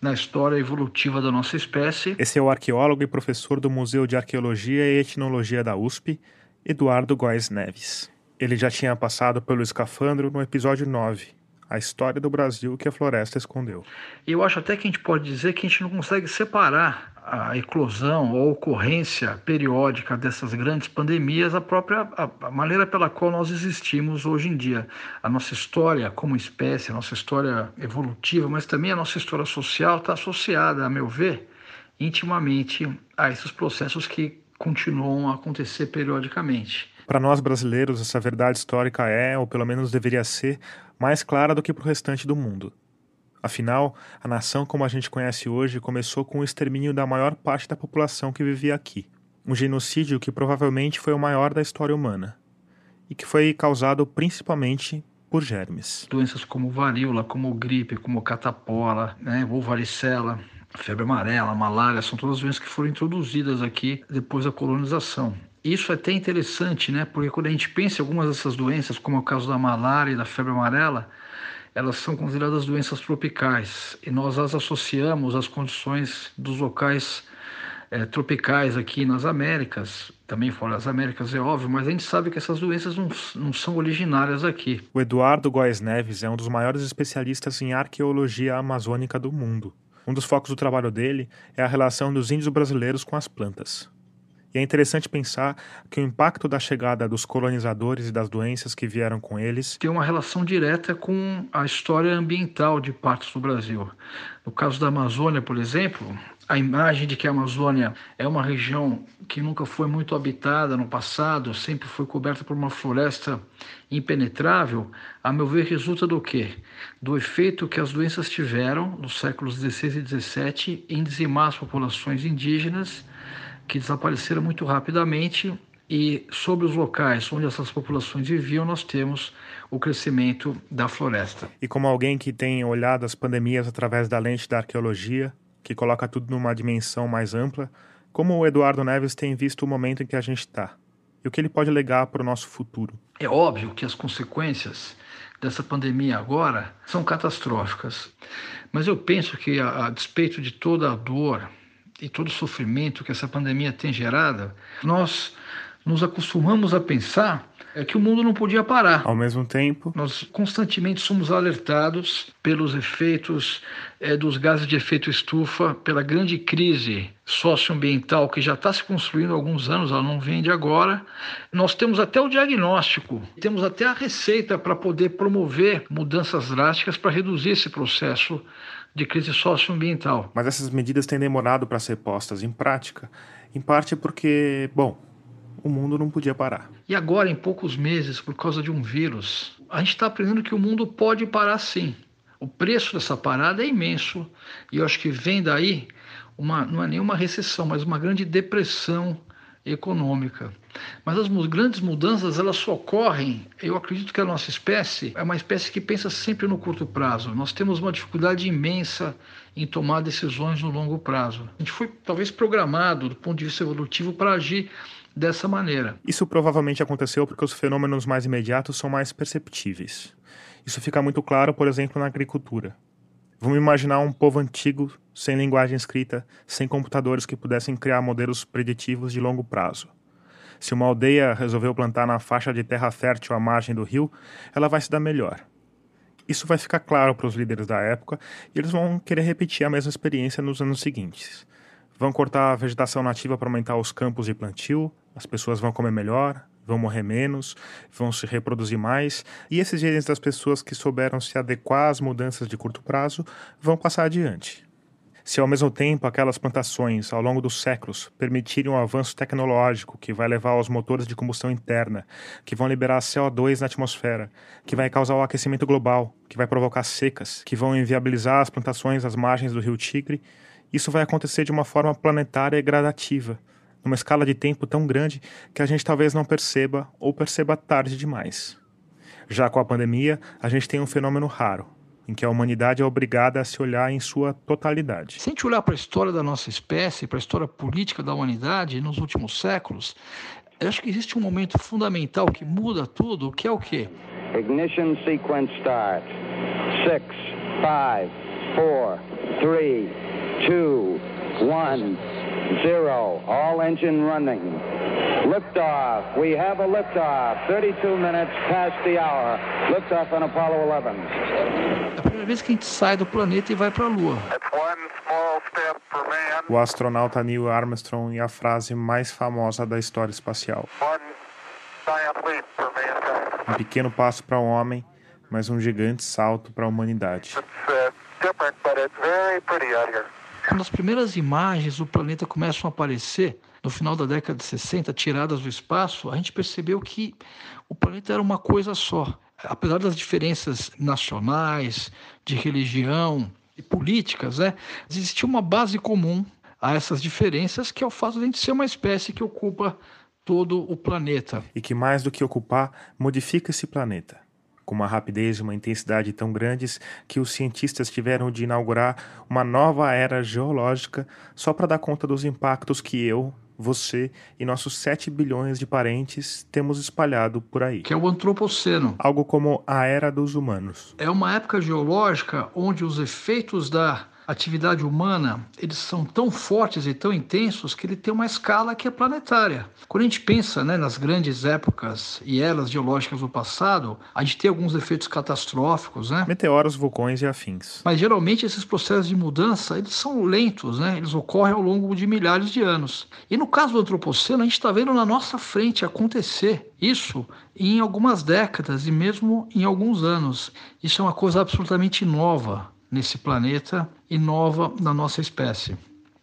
na história evolutiva da nossa espécie. Esse é o arqueólogo e professor do Museu de Arqueologia e Etnologia da USP, Eduardo Góes Neves. Ele já tinha passado pelo escafandro no episódio 9, a história do Brasil que a floresta escondeu. Eu acho até que a gente pode dizer que a gente não consegue separar a eclosão ou ocorrência periódica dessas grandes pandemias, a própria a, maneira pela qual nós existimos hoje em dia. A nossa história como espécie, a nossa história evolutiva, mas também a nossa história social está associada, a meu ver, intimamente a esses processos que continuam a acontecer periodicamente. Para nós brasileiros, essa verdade histórica é, ou pelo menos deveria ser, mais clara do que para o restante do mundo. Afinal, a nação como a gente conhece hoje começou com o extermínio da maior parte da população que vivia aqui. Um genocídio que provavelmente foi o maior da história humana e que foi causado principalmente por germes. Doenças como varíola, como gripe, como catapola, né, ou varicela, febre amarela, malária, são todas doenças que foram introduzidas aqui depois da colonização. Isso é até interessante, né? Porque quando a gente pensa em algumas dessas doenças, como é o caso da malária e da febre amarela, elas são consideradas doenças tropicais e nós as associamos às condições dos locais é, tropicais aqui nas Américas, também fora das Américas, é óbvio, mas a gente sabe que essas doenças não, não são originárias aqui. O Eduardo Góes Neves é um dos maiores especialistas em arqueologia amazônica do mundo. Um dos focos do trabalho dele é a relação dos índios brasileiros com as plantas. E é interessante pensar que o impacto da chegada dos colonizadores e das doenças que vieram com eles tem uma relação direta com a história ambiental de partes do Brasil. No caso da Amazônia, por exemplo, a imagem de que a Amazônia é uma região que nunca foi muito habitada no passado, sempre foi coberta por uma floresta impenetrável, a meu ver, resulta do quê? Do efeito que as doenças tiveram nos séculos XVI e XVII em dizimar as populações indígenas que desapareceram muito rapidamente e sobre os locais onde essas populações viviam, nós temos o crescimento da floresta. E como alguém que tem olhado as pandemias através da lente da arqueologia, que coloca tudo numa dimensão mais ampla, como o Eduardo Neves tem visto o momento em que a gente está? E o que ele pode legar para o nosso futuro? É óbvio que as consequências dessa pandemia agora são catastróficas, mas eu penso que, a, a despeito de toda a dor, e todo o sofrimento que essa pandemia tem gerado, nós nos acostumamos a pensar é que o mundo não podia parar. Ao mesmo tempo, nós constantemente somos alertados pelos efeitos é, dos gases de efeito estufa, pela grande crise socioambiental que já está se construindo há alguns anos, ela não vem de agora. Nós temos até o diagnóstico, temos até a receita para poder promover mudanças drásticas para reduzir esse processo de crise socioambiental. Mas essas medidas têm demorado para ser postas em prática, em parte porque, bom, o mundo não podia parar. E agora, em poucos meses, por causa de um vírus, a gente está aprendendo que o mundo pode parar sim. O preço dessa parada é imenso e eu acho que vem daí uma, não é nenhuma recessão, mas uma grande depressão econômica. Mas as grandes mudanças elas só ocorrem, eu acredito que a nossa espécie é uma espécie que pensa sempre no curto prazo. Nós temos uma dificuldade imensa em tomar decisões no longo prazo. A gente foi talvez programado do ponto de vista evolutivo para agir dessa maneira. Isso provavelmente aconteceu porque os fenômenos mais imediatos são mais perceptíveis. Isso fica muito claro, por exemplo, na agricultura. Vamos imaginar um povo antigo, sem linguagem escrita, sem computadores que pudessem criar modelos preditivos de longo prazo. Se uma aldeia resolveu plantar na faixa de terra fértil à margem do rio, ela vai se dar melhor. Isso vai ficar claro para os líderes da época e eles vão querer repetir a mesma experiência nos anos seguintes. Vão cortar a vegetação nativa para aumentar os campos de plantio, as pessoas vão comer melhor, vão morrer menos, vão se reproduzir mais, e esses genes das pessoas que souberam se adequar às mudanças de curto prazo vão passar adiante. Se ao mesmo tempo aquelas plantações, ao longo dos séculos, permitirem um avanço tecnológico que vai levar aos motores de combustão interna, que vão liberar CO2 na atmosfera, que vai causar o aquecimento global, que vai provocar secas, que vão inviabilizar as plantações às margens do rio Tigre, isso vai acontecer de uma forma planetária e gradativa, numa escala de tempo tão grande que a gente talvez não perceba ou perceba tarde demais. Já com a pandemia, a gente tem um fenômeno raro, em que a humanidade é obrigada a se olhar em sua totalidade. Se a gente olhar para a história da nossa espécie, para a história política da humanidade nos últimos séculos, eu acho que existe um momento fundamental que muda tudo, que é o quê? Ignition sequence start. Six, five, four, three, two, one. Zero. All engine running. Liftoff. We have a liftoff. 32 minutes past the hour. Liftoff on Apollo 11. É a primeira vez que a gente sai do planeta e vai para a Lua. O astronauta Neil Armstrong e a frase mais famosa da história espacial. Um pequeno passo para o homem, mas um gigante salto para a humanidade. Quando as primeiras imagens do planeta começam a aparecer, no final da década de 60, tiradas do espaço, a gente percebeu que o planeta era uma coisa só. Apesar das diferenças nacionais, de religião e políticas, né, existia uma base comum a essas diferenças, que é o fato de a gente ser uma espécie que ocupa todo o planeta. E que mais do que ocupar, modifica esse planeta com uma rapidez e uma intensidade tão grandes que os cientistas tiveram de inaugurar uma nova era geológica só para dar conta dos impactos que eu, você e nossos 7 bilhões de parentes temos espalhado por aí. Que é o antropoceno. Algo como a era dos humanos. É uma época geológica onde os efeitos da atividade humana, eles são tão fortes e tão intensos que ele tem uma escala que é planetária. Quando a gente pensa né, nas grandes épocas e eras geológicas do passado, a gente tem alguns efeitos catastróficos, né? Meteoros, vulcões e afins. Mas geralmente esses processos de mudança, eles são lentos, né? Eles ocorrem ao longo de milhares de anos. E no caso do antropoceno, a gente está vendo na nossa frente acontecer isso em algumas décadas e mesmo em alguns anos. Isso é uma coisa absolutamente nova nesse planeta e nova na nossa espécie.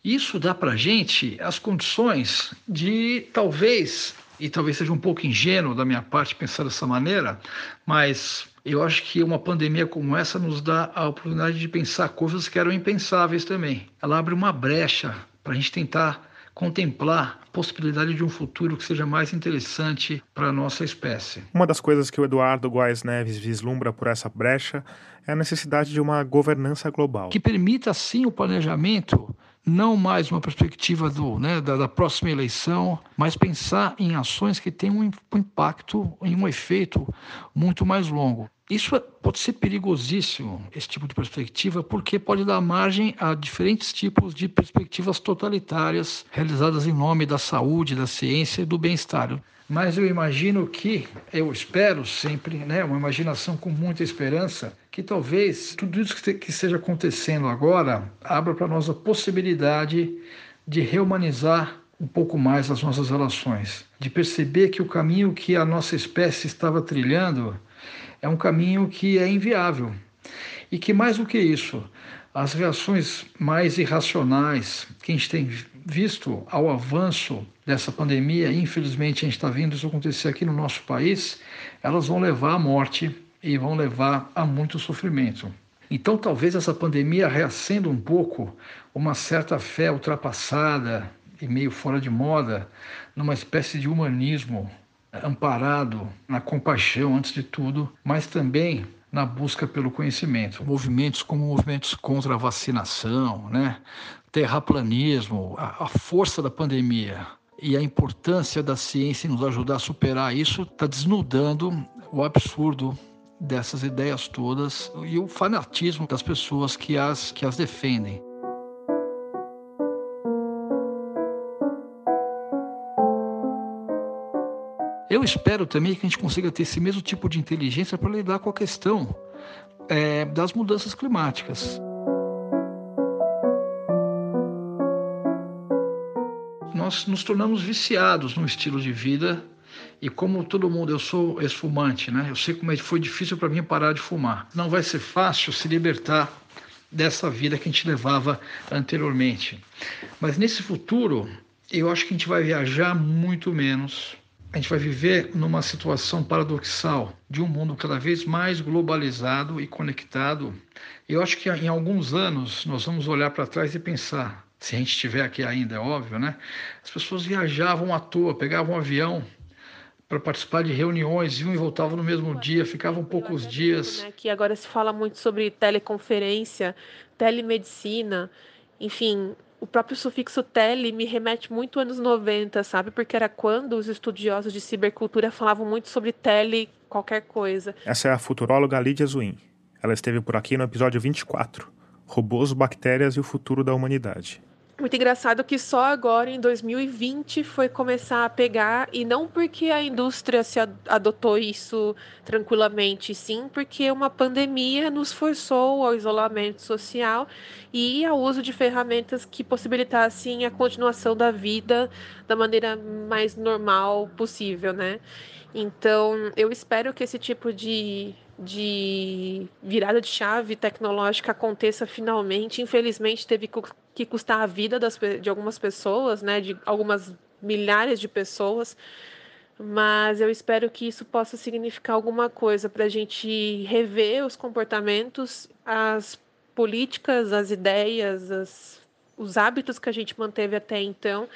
Isso dá para gente as condições de talvez, e talvez seja um pouco ingênuo da minha parte pensar dessa maneira, mas eu acho que uma pandemia como essa nos dá a oportunidade de pensar coisas que eram impensáveis também. Ela abre uma brecha para a gente tentar contemplar a possibilidade de um futuro que seja mais interessante para a nossa espécie. Uma das coisas que o Eduardo Guaes Neves vislumbra por essa brecha é a necessidade de uma governança global. Que permita, sim, o planejamento não mais uma perspectiva do, né, da, da, próxima eleição, mas pensar em ações que tenham um impacto e um efeito muito mais longo. Isso é, pode ser perigosíssimo, esse tipo de perspectiva, porque pode dar margem a diferentes tipos de perspectivas totalitárias realizadas em nome da saúde, da ciência e do bem-estar. Mas eu imagino que, eu espero sempre, né, uma imaginação com muita esperança, que talvez tudo isso que esteja acontecendo agora abra para nós a possibilidade de reumanizar um pouco mais as nossas relações, de perceber que o caminho que a nossa espécie estava trilhando é um caminho que é inviável. E que mais do que isso, as reações mais irracionais que a gente tem visto ao avanço dessa pandemia, infelizmente a gente está vendo isso acontecer aqui no nosso país, elas vão levar à morte e vão levar a muito sofrimento. Então, talvez essa pandemia reacenda um pouco uma certa fé ultrapassada e meio fora de moda numa espécie de humanismo amparado na compaixão, antes de tudo, mas também na busca pelo conhecimento. Movimentos como movimentos contra a vacinação, né? Terraplanismo, a, a força da pandemia e a importância da ciência em nos ajudar a superar isso está desnudando o absurdo dessas ideias todas e o fanatismo das pessoas que as, que as defendem. Eu espero também que a gente consiga ter esse mesmo tipo de inteligência para lidar com a questão é, das mudanças climáticas. Nós nos tornamos viciados no estilo de vida e como todo mundo, eu sou ex-fumante, né? Eu sei como é foi difícil para mim parar de fumar. Não vai ser fácil se libertar dessa vida que a gente levava anteriormente. Mas nesse futuro, eu acho que a gente vai viajar muito menos, a gente vai viver numa situação paradoxal de um mundo cada vez mais globalizado e conectado. Eu acho que em alguns anos nós vamos olhar para trás e pensar, se a gente estiver aqui ainda, é óbvio, né? As pessoas viajavam à toa, pegavam um avião para participar de reuniões, iam e voltavam no mesmo dia, ficavam poucos dias. Né, que agora se fala muito sobre teleconferência, telemedicina, enfim, o próprio sufixo tele me remete muito anos 90, sabe? Porque era quando os estudiosos de cibercultura falavam muito sobre tele qualquer coisa. Essa é a futuróloga Lídia Zuin. Ela esteve por aqui no episódio 24, Robôs, Bactérias e o Futuro da Humanidade. Muito engraçado que só agora, em 2020, foi começar a pegar, e não porque a indústria se adotou isso tranquilamente, sim porque uma pandemia nos forçou ao isolamento social e ao uso de ferramentas que possibilitassem a continuação da vida da maneira mais normal possível, né? Então, eu espero que esse tipo de de virada de chave tecnológica aconteça finalmente. Infelizmente, teve que custar a vida das, de algumas pessoas, né, de algumas milhares de pessoas, mas eu espero que isso possa significar alguma coisa para a gente rever os comportamentos, as políticas, as ideias, as, os hábitos que a gente manteve até então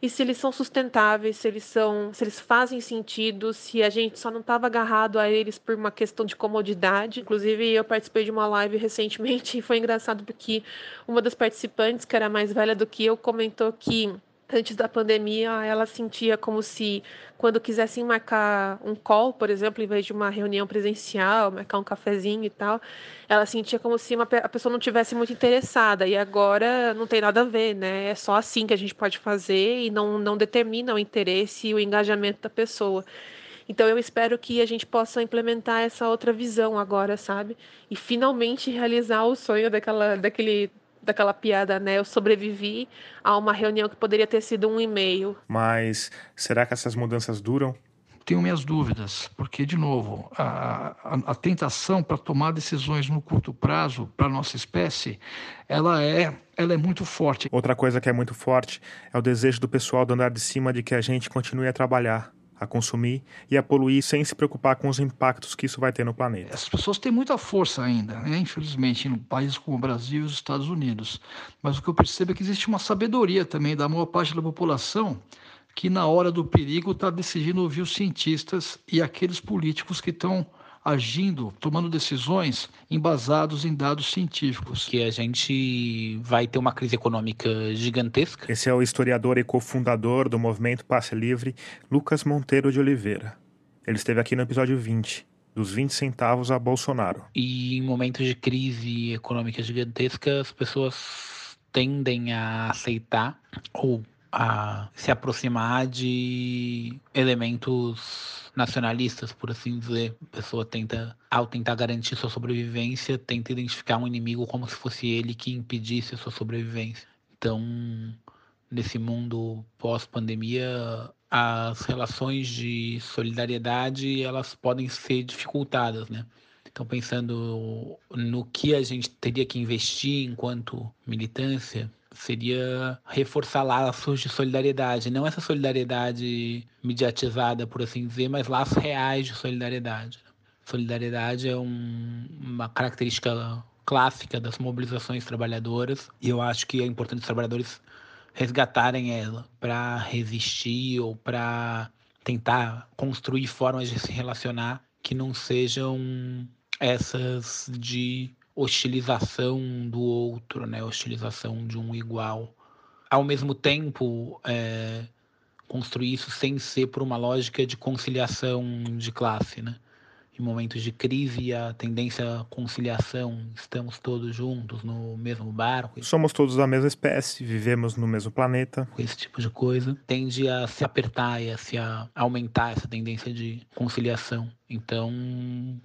e se eles são sustentáveis, se eles são, se eles fazem sentido, se a gente só não estava agarrado a eles por uma questão de comodidade. Inclusive, eu participei de uma live recentemente e foi engraçado porque uma das participantes, que era mais velha do que eu, comentou que antes da pandemia, ela sentia como se, quando quisessem marcar um call, por exemplo, em vez de uma reunião presencial, marcar um cafezinho e tal, ela sentia como se uma, a pessoa não tivesse muito interessada. E agora não tem nada a ver, né? É só assim que a gente pode fazer e não, não determina o interesse e o engajamento da pessoa. Então eu espero que a gente possa implementar essa outra visão agora, sabe? E finalmente realizar o sonho daquela, daquele daquela piada, né? Eu sobrevivi a uma reunião que poderia ter sido um e-mail. Mas será que essas mudanças duram? Tenho minhas dúvidas, porque, de novo, a, a, a tentação para tomar decisões no curto prazo para a nossa espécie, ela é, ela é muito forte. Outra coisa que é muito forte é o desejo do pessoal do andar de cima de que a gente continue a trabalhar, a consumir e a poluir sem se preocupar com os impactos que isso vai ter no planeta. As pessoas têm muita força ainda, né? infelizmente, em países como o Brasil e os Estados Unidos. Mas o que eu percebo é que existe uma sabedoria também da maior parte da população que, na hora do perigo, está decidindo ouvir os cientistas e aqueles políticos que estão agindo, tomando decisões embasados em dados científicos. Que a gente vai ter uma crise econômica gigantesca. Esse é o historiador e cofundador do movimento Passe Livre, Lucas Monteiro de Oliveira. Ele esteve aqui no episódio 20, dos 20 centavos a Bolsonaro. E em momentos de crise econômica gigantesca, as pessoas tendem a aceitar ou a se aproximar de elementos nacionalistas, por assim dizer. A pessoa tenta, ao tentar garantir sua sobrevivência, tenta identificar um inimigo como se fosse ele que impedisse a sua sobrevivência. Então, nesse mundo pós-pandemia, as relações de solidariedade elas podem ser dificultadas, né? Então, pensando no que a gente teria que investir enquanto militância, seria reforçar laços de solidariedade, não essa solidariedade mediatizada, por assim dizer, mas laços reais de solidariedade. Solidariedade é um, uma característica clássica das mobilizações trabalhadoras e eu acho que é importante os trabalhadores resgatarem ela para resistir ou para tentar construir formas de se relacionar que não sejam essas de hostilização do outro, né? hostilização de um igual. Ao mesmo tempo, é, construir isso sem ser por uma lógica de conciliação de classe. Né? Em momentos de crise, a tendência à conciliação, estamos todos juntos no mesmo barco. Somos todos da mesma espécie, vivemos no mesmo planeta. Esse tipo de coisa tende a se apertar e a se a aumentar essa tendência de conciliação. Então,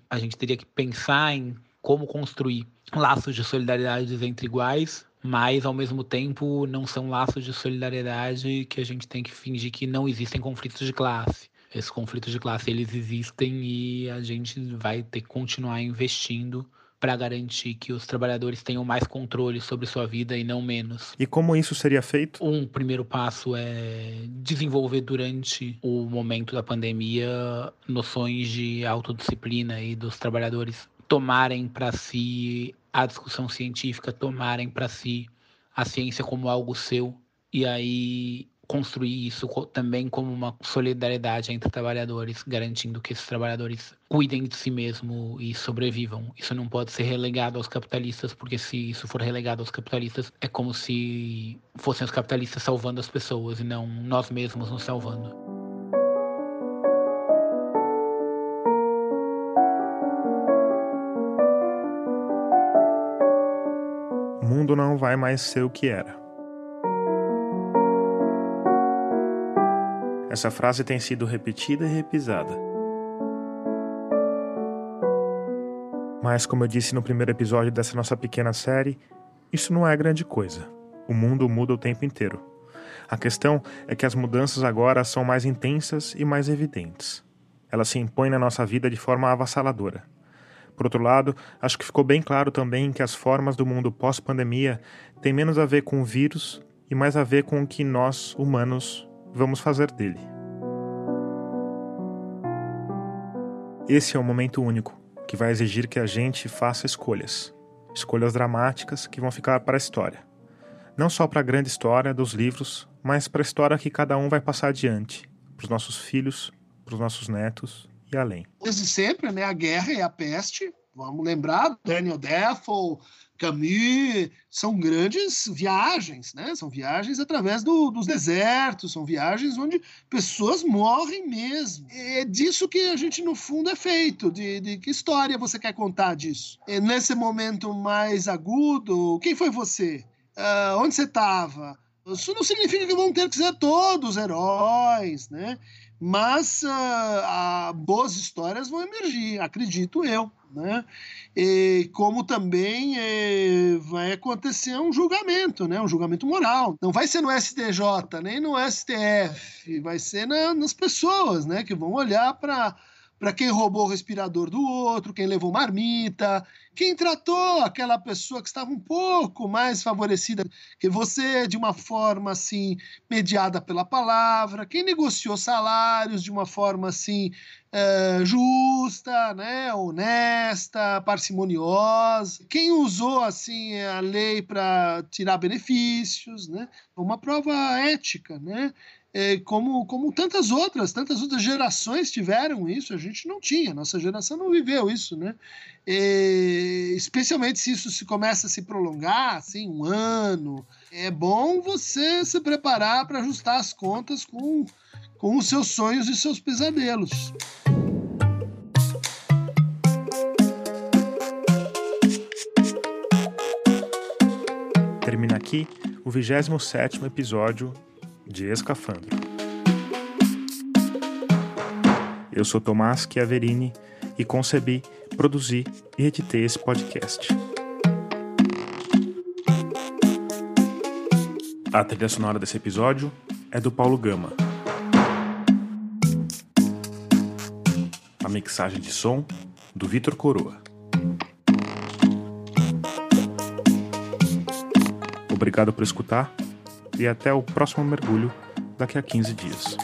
a gente teria que pensar em como construir laços de solidariedade entre iguais, mas ao mesmo tempo não são laços de solidariedade que a gente tem que fingir que não existem conflitos de classe. Esses conflitos de classe eles existem e a gente vai ter que continuar investindo para garantir que os trabalhadores tenham mais controle sobre sua vida e não menos. E como isso seria feito? Um primeiro passo é desenvolver durante o momento da pandemia noções de autodisciplina e dos trabalhadores tomarem para si a discussão científica, tomarem para si a ciência como algo seu e aí construir isso também como uma solidariedade entre trabalhadores, garantindo que esses trabalhadores cuidem de si mesmo e sobrevivam. Isso não pode ser relegado aos capitalistas, porque se isso for relegado aos capitalistas, é como se fossem os capitalistas salvando as pessoas e não nós mesmos nos salvando. Mundo não vai mais ser o que era. Essa frase tem sido repetida e repisada. Mas, como eu disse no primeiro episódio dessa nossa pequena série, isso não é grande coisa. O mundo muda o tempo inteiro. A questão é que as mudanças agora são mais intensas e mais evidentes. Elas se impõem na nossa vida de forma avassaladora. Por outro lado, acho que ficou bem claro também que as formas do mundo pós-pandemia têm menos a ver com o vírus e mais a ver com o que nós, humanos, vamos fazer dele. Esse é um momento único que vai exigir que a gente faça escolhas. Escolhas dramáticas que vão ficar para a história. Não só para a grande história dos livros, mas para a história que cada um vai passar adiante, para os nossos filhos, para os nossos netos e além. Desde sempre, né? A guerra e a peste. Vamos lembrar, Daniel Defoe, Camus, são grandes viagens, né? São viagens através do, dos desertos, são viagens onde pessoas morrem mesmo. É disso que a gente, no fundo, é feito. De, de que história você quer contar disso? E nesse momento mais agudo, quem foi você? Uh, onde você estava? Isso não significa que vão ter que ser todos heróis, né? mas uh, boas histórias vão emergir, acredito eu. Né? E como também eh, vai acontecer um julgamento, né? um julgamento moral. Não vai ser no STJ, nem no STF, vai ser na, nas pessoas né? que vão olhar para para quem roubou o respirador do outro, quem levou marmita, quem tratou aquela pessoa que estava um pouco mais favorecida que você, de uma forma assim, mediada pela palavra, quem negociou salários de uma forma assim, é, justa, né, honesta, parcimoniosa, quem usou assim a lei para tirar benefícios, né, uma prova ética, né, é, como, como tantas outras, tantas outras gerações tiveram isso, a gente não tinha, nossa geração não viveu isso, né? E, especialmente se isso se começa a se prolongar, assim, um ano, é bom você se preparar para ajustar as contas com, com os seus sonhos e seus pesadelos. Termina aqui o 27 episódio de Escafandro. Eu sou Tomás Chiaverini e concebi, produzi e editei esse podcast. A trilha sonora desse episódio é do Paulo Gama. A mixagem de som do Vitor Coroa. Obrigado por escutar e até o próximo mergulho daqui a 15 dias.